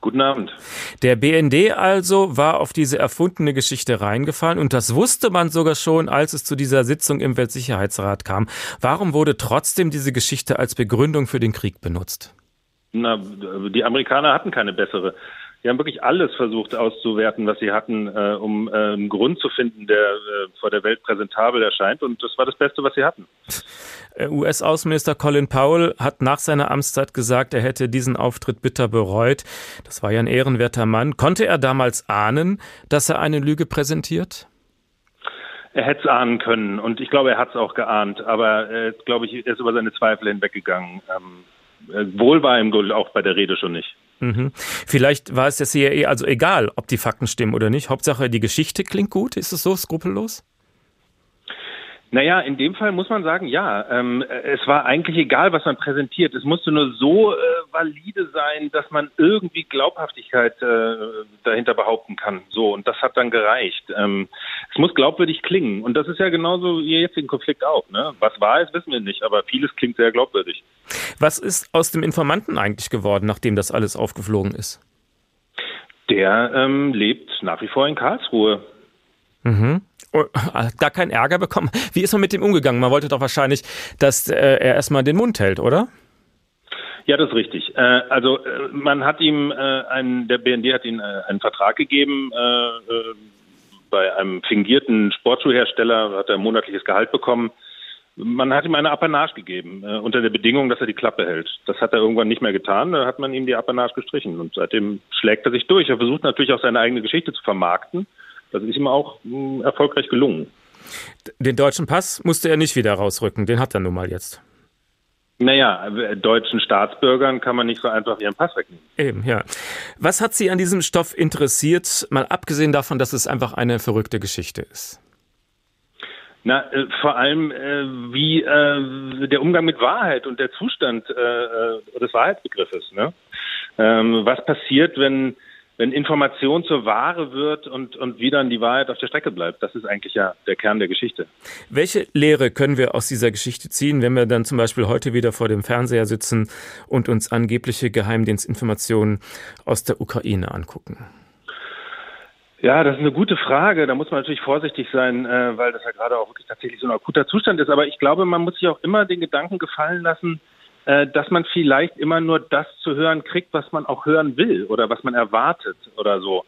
Guten Abend. Der BND also war auf diese erfundene Geschichte reingefallen und das wusste man sogar schon, als es zu dieser Sitzung im Weltsicherheitsrat kam. Warum wurde trotzdem diese Geschichte als Begründung für den Krieg benutzt? Na, die Amerikaner hatten keine bessere. Die haben wirklich alles versucht auszuwerten, was sie hatten, äh, um äh, einen Grund zu finden, der äh, vor der Welt präsentabel erscheint. Und das war das Beste, was sie hatten. US-Außenminister Colin Powell hat nach seiner Amtszeit gesagt, er hätte diesen Auftritt bitter bereut. Das war ja ein ehrenwerter Mann. Konnte er damals ahnen, dass er eine Lüge präsentiert? Er hätte es ahnen können und ich glaube, er hat es auch geahnt, aber äh, glaube ich, er ist über seine Zweifel hinweggegangen. Ähm, äh, wohl war ihm auch bei der Rede schon nicht. Mhm. Vielleicht war es der CIA also egal, ob die Fakten stimmen oder nicht. Hauptsache, die Geschichte klingt gut. Ist es so skrupellos? Naja, in dem Fall muss man sagen, ja. Ähm, es war eigentlich egal, was man präsentiert. Es musste nur so äh, valide sein, dass man irgendwie Glaubhaftigkeit äh, dahinter behaupten kann. So, und das hat dann gereicht. Ähm, es muss glaubwürdig klingen. Und das ist ja genauso wie jetzt im Konflikt auch. Ne? Was wahr ist, wissen wir nicht, aber vieles klingt sehr glaubwürdig. Was ist aus dem Informanten eigentlich geworden, nachdem das alles aufgeflogen ist? Der ähm, lebt nach wie vor in Karlsruhe. Mhm. Gar keinen Ärger bekommen. Wie ist man mit dem umgegangen? Man wollte doch wahrscheinlich, dass äh, er erstmal den Mund hält, oder? Ja, das ist richtig. Äh, also äh, man hat ihm äh, einen, der BND hat ihm äh, einen Vertrag gegeben äh, bei einem fingierten Sportschuhhersteller, hat er ein monatliches Gehalt bekommen man hat ihm eine Apanage gegeben, unter der Bedingung, dass er die Klappe hält. Das hat er irgendwann nicht mehr getan, da hat man ihm die Apanage gestrichen und seitdem schlägt er sich durch. Er versucht natürlich auch seine eigene Geschichte zu vermarkten. Das ist ihm auch mh, hm, erfolgreich gelungen. Den deutschen Pass musste er nicht wieder rausrücken, den hat er nun mal jetzt. Naja, deutschen Staatsbürgern kann man nicht so einfach ihren Pass wegnehmen. Eben, ja. Was hat Sie an diesem Stoff interessiert, mal abgesehen davon, dass es einfach eine verrückte Geschichte ist? Na, äh, vor allem äh, wie äh, der Umgang mit Wahrheit und der Zustand äh, äh des Wahrheitsbegriffes. Ne? Ähm, was passiert, wenn wenn Information zur Ware wird und, und wie dann die Wahrheit auf der Strecke bleibt. Das ist eigentlich ja der Kern der Geschichte. Welche Lehre können wir aus dieser Geschichte ziehen, wenn wir dann zum Beispiel heute wieder vor dem Fernseher sitzen und uns angebliche Geheimdienstinformationen aus der Ukraine angucken? Ja, das ist eine gute Frage. Da muss man natürlich vorsichtig sein, äh, weil das ja gerade auch wirklich tatsächlich so ein akuter Zustand ist. Aber ich glaube, man muss sich auch immer den Gedanken gefallen lassen, dass man vielleicht immer nur das zu hören kriegt, was man auch hören will oder was man erwartet oder so.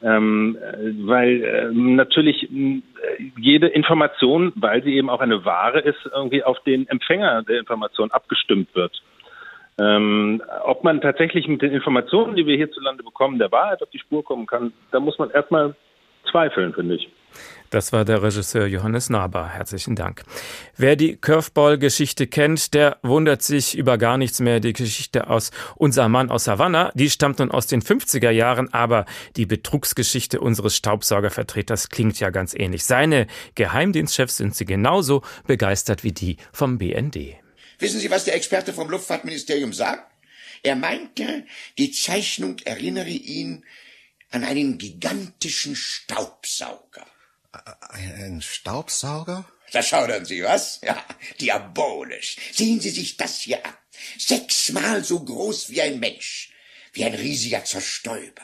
Ähm, äh, weil äh, natürlich äh, jede Information, weil sie eben auch eine Ware ist, irgendwie auf den Empfänger der Information abgestimmt wird. Ähm, ob man tatsächlich mit den Informationen, die wir hierzulande bekommen, der Wahrheit auf die Spur kommen kann, da muss man erstmal zweifeln, finde ich. Das war der Regisseur Johannes Naber. Herzlichen Dank. Wer die Curveball-Geschichte kennt, der wundert sich über gar nichts mehr. Die Geschichte aus Unser Mann aus Havanna, die stammt nun aus den 50er Jahren, aber die Betrugsgeschichte unseres Staubsaugervertreters klingt ja ganz ähnlich. Seine Geheimdienstchefs sind sie genauso begeistert wie die vom BND. Wissen Sie, was der Experte vom Luftfahrtministerium sagt? Er meinte, die Zeichnung erinnere ihn an einen gigantischen Staubsauger. Ein Staubsauger? Da schaudern Sie, was? Ja, diabolisch. Sehen Sie sich das hier an. Sechsmal so groß wie ein Mensch. Wie ein riesiger Zerstäuber.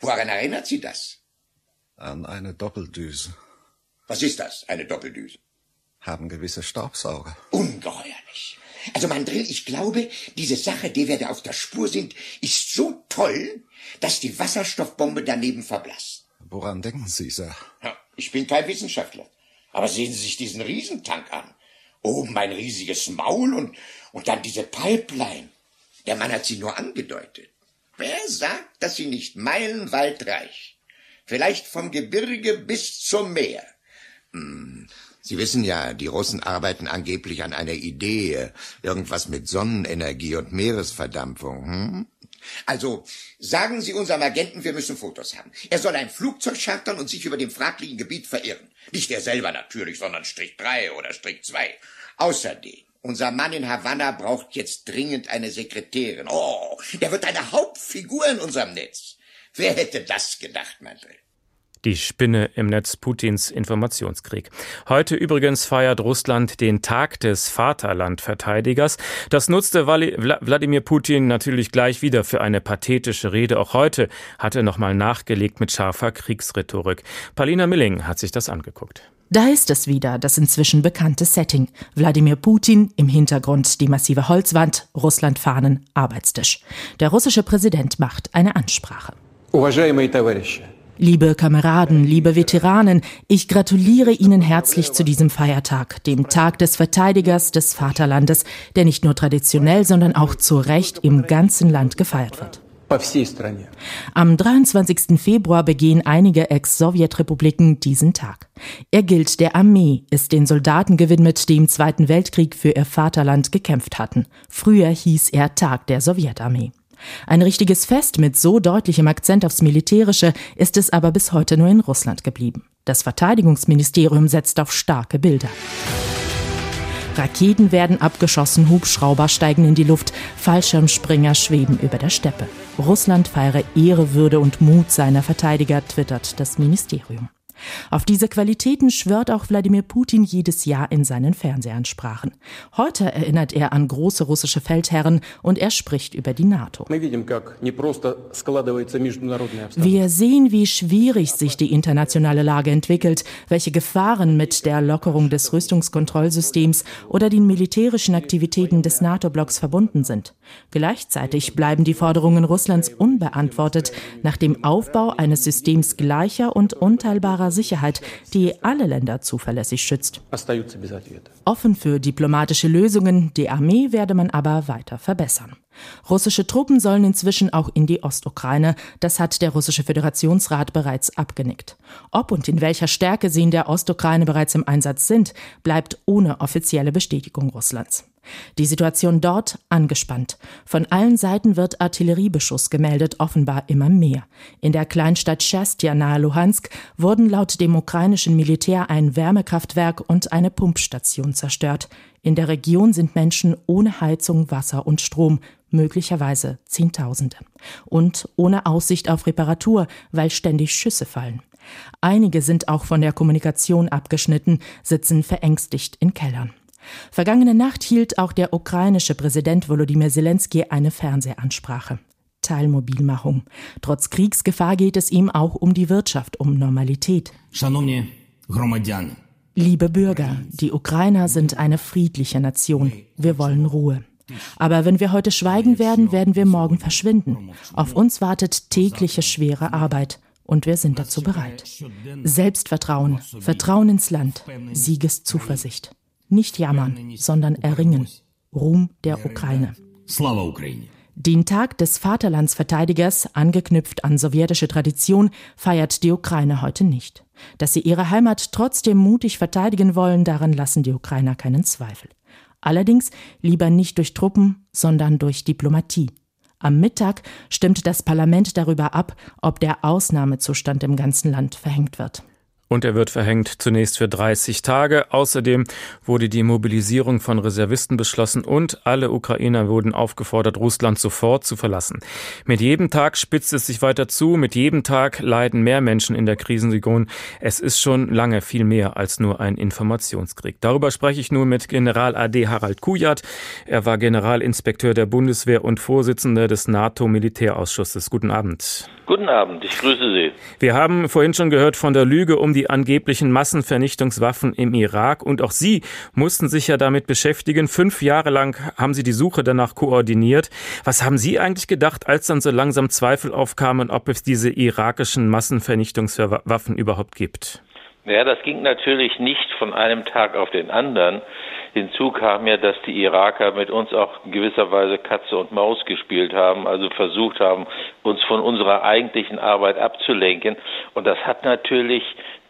Woran erinnert Sie das? An eine Doppeldüse. Was ist das, eine Doppeldüse? Haben gewisse Staubsauger. Ungeheuerlich. Also Mandrill, ich glaube, diese Sache, der wir da auf der Spur sind, ist so toll, dass die Wasserstoffbombe daneben verblasst. Woran denken Sie, Sir? Ja, ich bin kein Wissenschaftler. Aber sehen Sie sich diesen Riesentank an. Oben ein riesiges Maul und, und dann diese Pipeline. Der Mann hat sie nur angedeutet. Wer sagt, dass sie nicht meilenweit reicht? Vielleicht vom Gebirge bis zum Meer. Hm, Sie wissen ja, die Russen arbeiten angeblich an einer Idee, irgendwas mit Sonnenenergie und Meeresverdampfung. Hm? Also sagen Sie unserem Agenten, wir müssen Fotos haben. Er soll ein Flugzeug chartern und sich über dem fraglichen Gebiet verirren. Nicht er selber natürlich, sondern Strich 3 oder Strich 2. Außerdem, unser Mann in Havanna braucht jetzt dringend eine Sekretärin. Oh, der wird eine Hauptfigur in unserem Netz. Wer hätte das gedacht, Manfred? Die Spinne im Netz Putins Informationskrieg. Heute übrigens feiert Russland den Tag des Vaterlandverteidigers. Das nutzte Wladimir Putin natürlich gleich wieder für eine pathetische Rede. Auch heute hat er nochmal nachgelegt mit scharfer Kriegsrhetorik. Palina Milling hat sich das angeguckt. Da ist es wieder, das inzwischen bekannte Setting. Wladimir Putin, im Hintergrund die massive Holzwand, Russlandfahnen, Arbeitstisch. Der russische Präsident macht eine Ansprache. Уважаемые товарищи, Liebe Kameraden, liebe Veteranen, ich gratuliere Ihnen herzlich zu diesem Feiertag, dem Tag des Verteidigers des Vaterlandes, der nicht nur traditionell, sondern auch zu Recht im ganzen Land gefeiert wird. Am 23. Februar begehen einige Ex-Sowjetrepubliken diesen Tag. Er gilt der Armee, ist den Soldaten gewidmet, die im Zweiten Weltkrieg für ihr Vaterland gekämpft hatten. Früher hieß er Tag der Sowjetarmee. Ein richtiges Fest mit so deutlichem Akzent aufs Militärische ist es aber bis heute nur in Russland geblieben. Das Verteidigungsministerium setzt auf starke Bilder. Raketen werden abgeschossen, Hubschrauber steigen in die Luft, Fallschirmspringer schweben über der Steppe. Russland feiere Ehre, Würde und Mut seiner Verteidiger, twittert das Ministerium. Auf diese Qualitäten schwört auch Wladimir Putin jedes Jahr in seinen Fernsehansprachen. Heute erinnert er an große russische Feldherren und er spricht über die NATO. Wir sehen, wie schwierig sich die internationale Lage entwickelt, welche Gefahren mit der Lockerung des Rüstungskontrollsystems oder den militärischen Aktivitäten des NATO-Blocks verbunden sind. Gleichzeitig bleiben die Forderungen Russlands unbeantwortet nach dem Aufbau eines Systems gleicher und unteilbarer Sicherheit, die alle Länder zuverlässig schützt. Offen für diplomatische Lösungen, die Armee werde man aber weiter verbessern. Russische Truppen sollen inzwischen auch in die Ostukraine. Das hat der russische Föderationsrat bereits abgenickt. Ob und in welcher Stärke sie in der Ostukraine bereits im Einsatz sind, bleibt ohne offizielle Bestätigung Russlands. Die Situation dort angespannt. Von allen Seiten wird Artilleriebeschuss gemeldet, offenbar immer mehr. In der Kleinstadt Schastia nahe Luhansk wurden laut dem ukrainischen Militär ein Wärmekraftwerk und eine Pumpstation zerstört. In der Region sind Menschen ohne Heizung, Wasser und Strom, möglicherweise Zehntausende. Und ohne Aussicht auf Reparatur, weil ständig Schüsse fallen. Einige sind auch von der Kommunikation abgeschnitten, sitzen verängstigt in Kellern. Vergangene Nacht hielt auch der ukrainische Präsident Volodymyr Zelensky eine Fernsehansprache. Teilmobilmachung. Trotz Kriegsgefahr geht es ihm auch um die Wirtschaft, um Normalität. Liebe Bürger, die Ukrainer sind eine friedliche Nation. Wir wollen Ruhe. Aber wenn wir heute schweigen werden, werden wir morgen verschwinden. Auf uns wartet tägliche schwere Arbeit. Und wir sind dazu bereit. Selbstvertrauen, Vertrauen ins Land, Siegeszuversicht. Nicht jammern, sondern erringen. Ruhm der Ukraine. Den Tag des Vaterlandsverteidigers, angeknüpft an sowjetische Tradition, feiert die Ukraine heute nicht. Dass sie ihre Heimat trotzdem mutig verteidigen wollen, daran lassen die Ukrainer keinen Zweifel. Allerdings lieber nicht durch Truppen, sondern durch Diplomatie. Am Mittag stimmt das Parlament darüber ab, ob der Ausnahmezustand im ganzen Land verhängt wird. Und er wird verhängt zunächst für 30 Tage. Außerdem wurde die Mobilisierung von Reservisten beschlossen und alle Ukrainer wurden aufgefordert, Russland sofort zu verlassen. Mit jedem Tag spitzt es sich weiter zu. Mit jedem Tag leiden mehr Menschen in der Krisenregion. Es ist schon lange viel mehr als nur ein Informationskrieg. Darüber spreche ich nun mit General AD Harald Kujat. Er war Generalinspekteur der Bundeswehr und Vorsitzender des NATO-Militärausschusses. Guten Abend. Guten Abend, ich grüße Sie. Wir haben vorhin schon gehört von der Lüge um die angeblichen Massenvernichtungswaffen im Irak und auch Sie mussten sich ja damit beschäftigen. Fünf Jahre lang haben Sie die Suche danach koordiniert. Was haben Sie eigentlich gedacht, als dann so langsam Zweifel aufkamen, ob es diese irakischen Massenvernichtungswaffen überhaupt gibt? Ja, das ging natürlich nicht von einem Tag auf den anderen. Hinzu kam ja, dass die Iraker mit uns auch in gewisser Weise Katze und Maus gespielt haben, also versucht haben, uns von unserer eigentlichen Arbeit abzulenken. Und das hat natürlich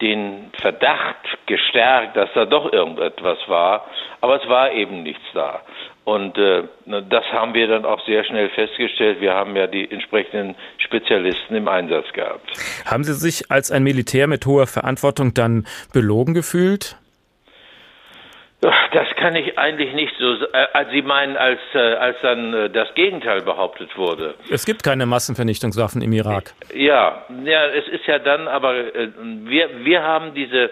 den Verdacht gestärkt, dass da doch irgendetwas war. Aber es war eben nichts da. Und äh, das haben wir dann auch sehr schnell festgestellt. Wir haben ja die entsprechenden Spezialisten im Einsatz gehabt. Haben Sie sich als ein Militär mit hoher Verantwortung dann belogen gefühlt? Das kann ich eigentlich nicht so. Äh, Sie meinen, als, äh, als dann äh, das Gegenteil behauptet wurde. Es gibt keine Massenvernichtungswaffen im Irak. Ja, ja, es ist ja dann, aber äh, wir, wir haben diese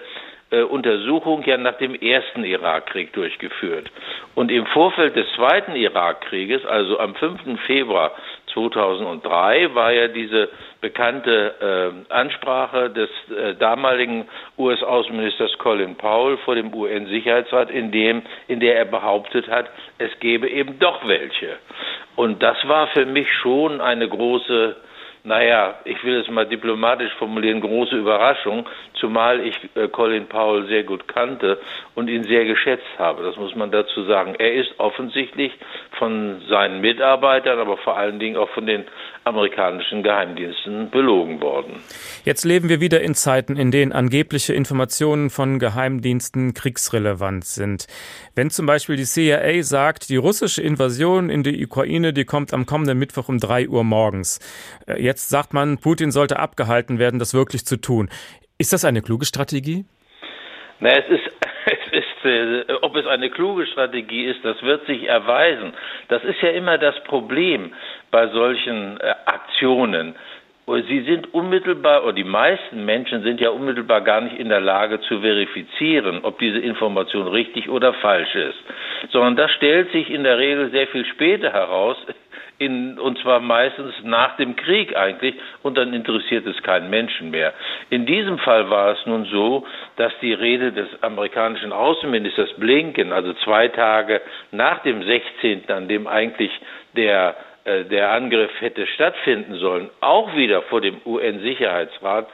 äh, Untersuchung ja nach dem ersten Irakkrieg durchgeführt. Und im Vorfeld des zweiten Irakkrieges, also am 5. Februar 2003 war ja diese bekannte äh, Ansprache des äh, damaligen US-Außenministers Colin Powell vor dem UN-Sicherheitsrat, in dem, in der er behauptet hat, es gebe eben doch welche. Und das war für mich schon eine große naja, ich will es mal diplomatisch formulieren, große Überraschung, zumal ich äh, Colin Powell sehr gut kannte und ihn sehr geschätzt habe. Das muss man dazu sagen. Er ist offensichtlich von seinen Mitarbeitern, aber vor allen Dingen auch von den amerikanischen Geheimdiensten belogen worden. Jetzt leben wir wieder in Zeiten, in denen angebliche Informationen von Geheimdiensten kriegsrelevant sind. Wenn zum Beispiel die CIA sagt, die russische Invasion in die Ukraine, die kommt am kommenden Mittwoch um drei Uhr morgens. Äh, jetzt sagt man, Putin sollte abgehalten werden, das wirklich zu tun. Ist das eine kluge Strategie? Na, es ist, es ist, äh, ob es eine kluge Strategie ist, das wird sich erweisen. Das ist ja immer das Problem bei solchen äh, Aktionen. Sie sind unmittelbar, oder die meisten Menschen sind ja unmittelbar gar nicht in der Lage zu verifizieren, ob diese Information richtig oder falsch ist, sondern das stellt sich in der Regel sehr viel später heraus, in, und zwar meistens nach dem Krieg eigentlich, und dann interessiert es keinen Menschen mehr. In diesem Fall war es nun so, dass die Rede des amerikanischen Außenministers Blinken, also zwei Tage nach dem 16., an dem eigentlich der äh, der Angriff hätte stattfinden sollen, auch wieder vor dem UN-Sicherheitsrat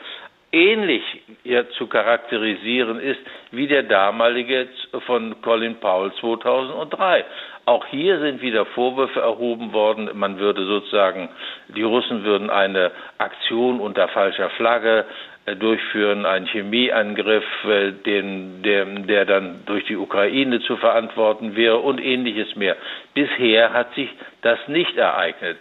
ähnlich ja, zu charakterisieren ist wie der damalige von Colin Powell 2003. Auch hier sind wieder Vorwürfe erhoben worden, man würde sozusagen, die Russen würden eine Aktion unter falscher Flagge äh, durchführen, einen Chemieangriff, äh, den, der, der dann durch die Ukraine zu verantworten wäre und ähnliches mehr. Bisher hat sich das nicht ereignet.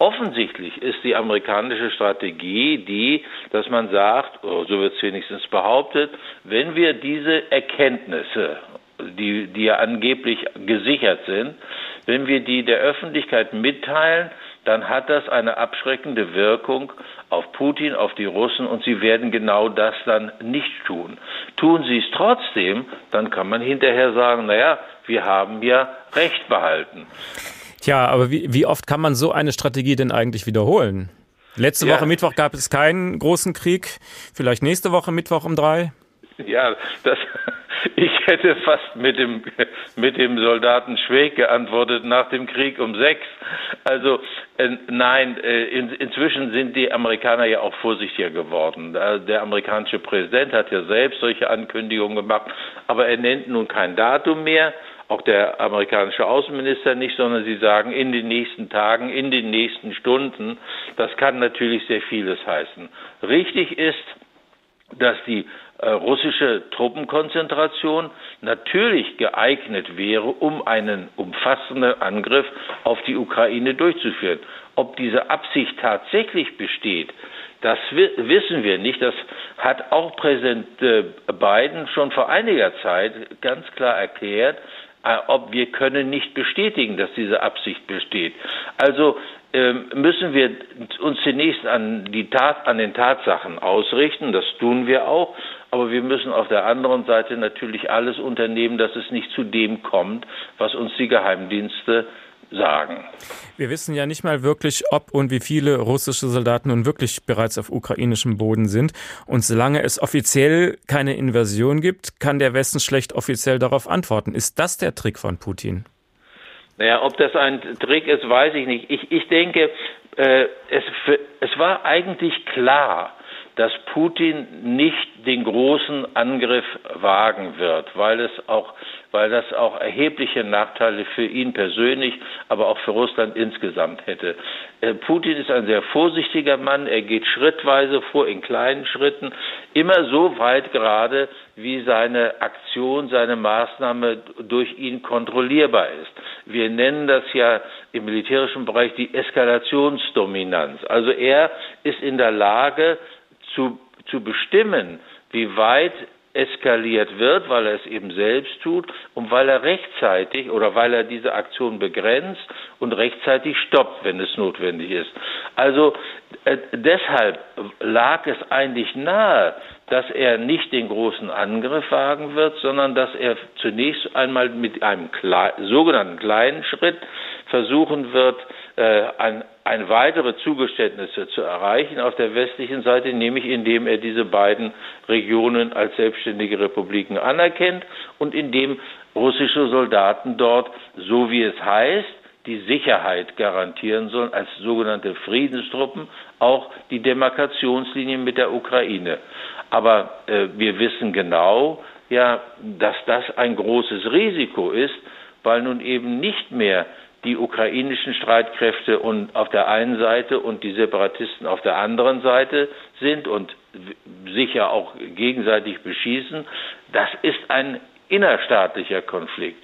Offensichtlich ist die amerikanische Strategie die, dass man sagt, so wird es wenigstens behauptet, wenn wir diese Erkenntnisse, die, die ja angeblich gesichert sind, wenn wir die der Öffentlichkeit mitteilen, dann hat das eine abschreckende Wirkung auf Putin, auf die Russen und sie werden genau das dann nicht tun. Tun sie es trotzdem, dann kann man hinterher sagen, naja, wir haben ja Recht behalten. Tja, aber wie, wie oft kann man so eine Strategie denn eigentlich wiederholen? Letzte ja. Woche Mittwoch gab es keinen großen Krieg. Vielleicht nächste Woche Mittwoch um drei? Ja, das, ich hätte fast mit dem, mit dem Soldaten Schweg geantwortet nach dem Krieg um sechs. Also äh, nein, äh, in, inzwischen sind die Amerikaner ja auch vorsichtiger geworden. Der amerikanische Präsident hat ja selbst solche Ankündigungen gemacht, aber er nennt nun kein Datum mehr auch der amerikanische Außenminister nicht, sondern sie sagen in den nächsten Tagen, in den nächsten Stunden. Das kann natürlich sehr vieles heißen. Richtig ist, dass die äh, russische Truppenkonzentration natürlich geeignet wäre, um einen umfassenden Angriff auf die Ukraine durchzuführen. Ob diese Absicht tatsächlich besteht, das wissen wir nicht. Das hat auch Präsident äh, Biden schon vor einiger Zeit ganz klar erklärt, ob wir können nicht bestätigen, dass diese Absicht besteht. Also ähm, müssen wir uns zunächst an, die Tat, an den Tatsachen ausrichten, das tun wir auch, aber wir müssen auf der anderen Seite natürlich alles unternehmen, dass es nicht zu dem kommt, was uns die Geheimdienste sagen. Wir wissen ja nicht mal wirklich, ob und wie viele russische Soldaten nun wirklich bereits auf ukrainischem Boden sind. Und solange es offiziell keine Invasion gibt, kann der Westen schlecht offiziell darauf antworten. Ist das der Trick von Putin? Naja, ob das ein Trick ist, weiß ich nicht. Ich, ich denke, äh, es, es war eigentlich klar, dass Putin nicht den großen Angriff wagen wird, weil es auch weil das auch erhebliche Nachteile für ihn persönlich, aber auch für Russland insgesamt hätte. Äh, Putin ist ein sehr vorsichtiger Mann, er geht schrittweise vor in kleinen Schritten, immer so weit gerade, wie seine Aktion, seine Maßnahme durch ihn kontrollierbar ist. Wir nennen das ja im militärischen Bereich die Eskalationsdominanz. Also er ist in der Lage zu, zu bestimmen, wie weit eskaliert wird, weil er es eben selbst tut und weil er rechtzeitig oder weil er diese Aktion begrenzt und rechtzeitig stoppt, wenn es notwendig ist. Also äh, deshalb lag es eigentlich nahe, dass er nicht den großen Angriff wagen wird, sondern dass er zunächst einmal mit einem klei sogenannten kleinen Schritt versuchen wird, ein, ein weitere Zugeständnisse zu erreichen auf der westlichen Seite, nämlich indem er diese beiden Regionen als selbstständige Republiken anerkennt und indem russische Soldaten dort, so wie es heißt, die Sicherheit garantieren sollen als sogenannte Friedenstruppen, auch die Demarkationslinie mit der Ukraine. Aber äh, wir wissen genau, ja, dass das ein großes Risiko ist, weil nun eben nicht mehr die ukrainischen Streitkräfte und auf der einen Seite und die Separatisten auf der anderen Seite sind und sicher auch gegenseitig beschießen. Das ist ein innerstaatlicher Konflikt.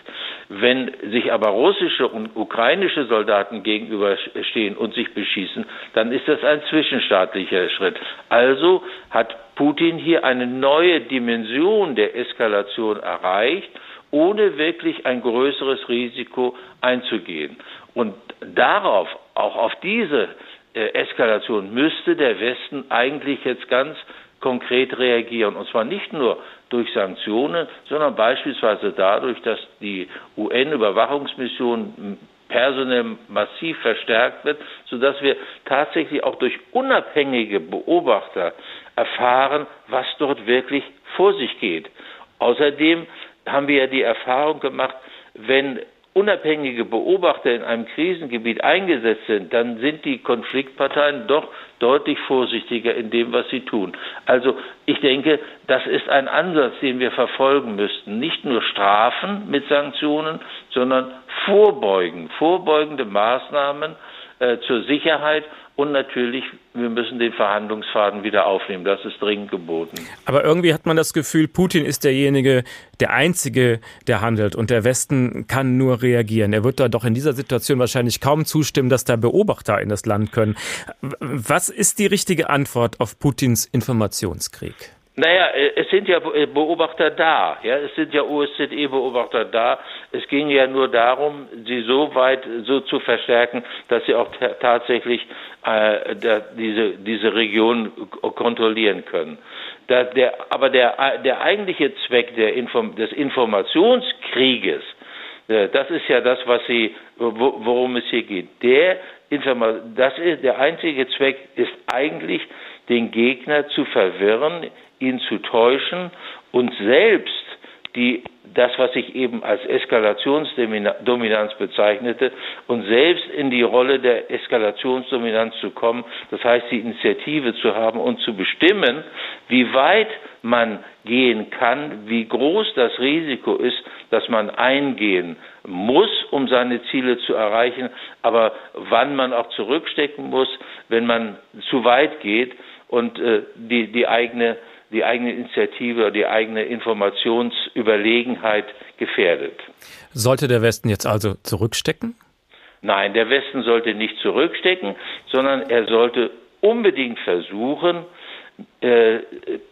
Wenn sich aber russische und ukrainische Soldaten gegenüberstehen und sich beschießen, dann ist das ein zwischenstaatlicher Schritt. Also hat Putin hier eine neue Dimension der Eskalation erreicht ohne wirklich ein größeres Risiko einzugehen. Und darauf, auch auf diese äh, Eskalation, müsste der Westen eigentlich jetzt ganz konkret reagieren. Und zwar nicht nur durch Sanktionen, sondern beispielsweise dadurch, dass die UN-Überwachungsmission personell massiv verstärkt wird, sodass wir tatsächlich auch durch unabhängige Beobachter erfahren, was dort wirklich vor sich geht. Außerdem haben wir ja die Erfahrung gemacht, wenn unabhängige Beobachter in einem Krisengebiet eingesetzt sind, dann sind die Konfliktparteien doch deutlich vorsichtiger in dem, was sie tun. Also ich denke, das ist ein Ansatz, den wir verfolgen müssten. Nicht nur Strafen mit Sanktionen, sondern vorbeugen, vorbeugende Maßnahmen äh, zur Sicherheit und natürlich, wir müssen den Verhandlungsfaden wieder aufnehmen. Das ist dringend geboten. Aber irgendwie hat man das Gefühl, Putin ist derjenige, der Einzige, der handelt. Und der Westen kann nur reagieren. Er wird da doch in dieser Situation wahrscheinlich kaum zustimmen, dass da Beobachter in das Land können. Was ist die richtige Antwort auf Putins Informationskrieg? Naja, äh, es sind ja äh, Beobachter da, ja, es sind ja OSZE-Beobachter da. Es ging ja nur darum, sie so weit so zu verstärken, dass sie auch tatsächlich äh, diese diese Region kontrollieren können. Da, der, aber der der eigentliche Zweck der Inform des Informationskrieges, äh, das ist ja das, was sie worum es hier geht. Der das ist der einzige Zweck ist eigentlich den Gegner zu verwirren ihn zu täuschen und selbst die, das, was ich eben als Eskalationsdominanz bezeichnete, und selbst in die Rolle der Eskalationsdominanz zu kommen, das heißt die Initiative zu haben und zu bestimmen, wie weit man gehen kann, wie groß das Risiko ist, dass man eingehen muss, um seine Ziele zu erreichen, aber wann man auch zurückstecken muss, wenn man zu weit geht und äh, die, die eigene die eigene Initiative oder die eigene Informationsüberlegenheit gefährdet. Sollte der Westen jetzt also zurückstecken? Nein, der Westen sollte nicht zurückstecken, sondern er sollte unbedingt versuchen, äh,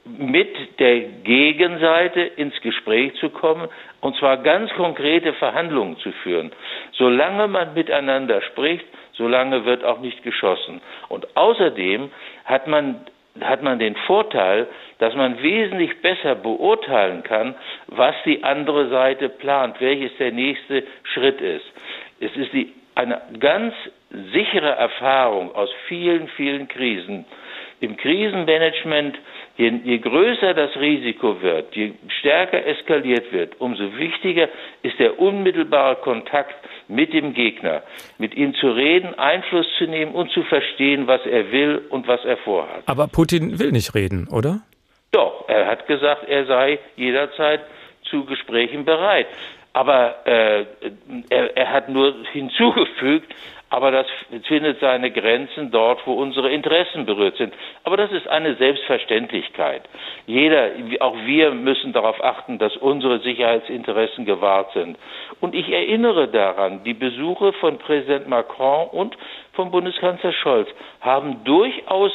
mit der Gegenseite ins Gespräch zu kommen und zwar ganz konkrete Verhandlungen zu führen. Solange man miteinander spricht, solange wird auch nicht geschossen. Und außerdem hat man hat man den Vorteil, dass man wesentlich besser beurteilen kann, was die andere Seite plant, welches der nächste Schritt ist. Es ist die, eine ganz sichere Erfahrung aus vielen, vielen Krisen. Im Krisenmanagement Je, je größer das Risiko wird, je stärker eskaliert wird, umso wichtiger ist der unmittelbare Kontakt mit dem Gegner, mit ihm zu reden, Einfluss zu nehmen und zu verstehen, was er will und was er vorhat. Aber Putin will nicht reden, oder? Doch, er hat gesagt, er sei jederzeit zu Gesprächen bereit. Aber äh, er, er hat nur hinzugefügt, aber das findet seine Grenzen dort, wo unsere Interessen berührt sind. Aber das ist eine Selbstverständlichkeit. Jeder, auch wir müssen darauf achten, dass unsere Sicherheitsinteressen gewahrt sind. Und ich erinnere daran, die Besuche von Präsident Macron und von Bundeskanzler Scholz haben durchaus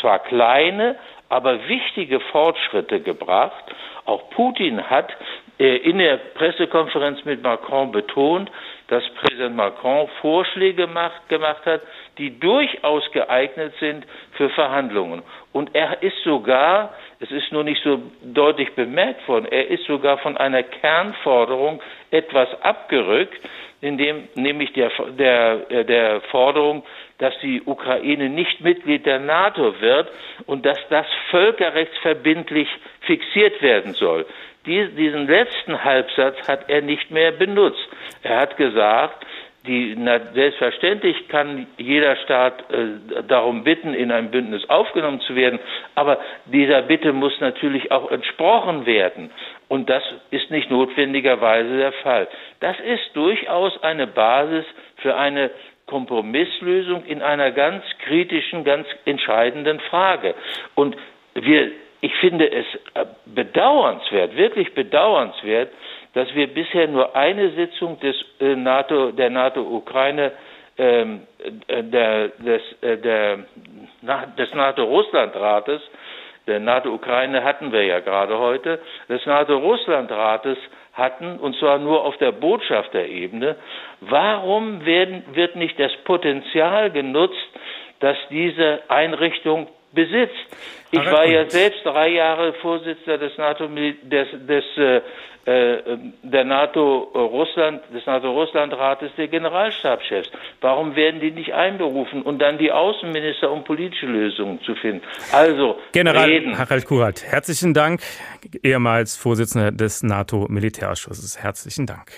zwar kleine, aber wichtige Fortschritte gebracht. Auch Putin hat äh, in der Pressekonferenz mit Macron betont, dass Präsident Macron Vorschläge macht, gemacht hat, die durchaus geeignet sind für Verhandlungen. Und er ist sogar, es ist nur nicht so deutlich bemerkt worden, er ist sogar von einer Kernforderung etwas abgerückt, indem nämlich der, der, äh, der Forderung, dass die Ukraine nicht Mitglied der NATO wird und dass das völkerrechtsverbindlich fixiert werden soll diesen letzten Halbsatz hat er nicht mehr benutzt. Er hat gesagt, die, na, selbstverständlich kann jeder Staat äh, darum bitten, in ein Bündnis aufgenommen zu werden, aber dieser Bitte muss natürlich auch entsprochen werden. Und das ist nicht notwendigerweise der Fall. Das ist durchaus eine Basis für eine Kompromisslösung in einer ganz kritischen, ganz entscheidenden Frage. Und wir ich finde es äh, bedauernswert, wirklich bedauernswert, dass wir bisher nur eine Sitzung des äh, NATO, der NATO-Ukraine, ähm, äh, der, des, der, des NATO-Russland-Rates, der NATO-Ukraine hatten wir ja gerade heute, des NATO-Russland-Rates hatten, und zwar nur auf der Botschafterebene. Warum werden, wird nicht das Potenzial genutzt, dass diese Einrichtung besitzt. Ich war ja selbst drei Jahre Vorsitzender des NATO des, des äh, äh, der NATO Russland des NATO Russland Rates der Generalstabschefs. Warum werden die nicht einberufen und dann die Außenminister um politische Lösungen zu finden? Also General reden. Harald Kurat, herzlichen Dank, ehemals Vorsitzender des NATO Militärausschusses. Herzlichen Dank.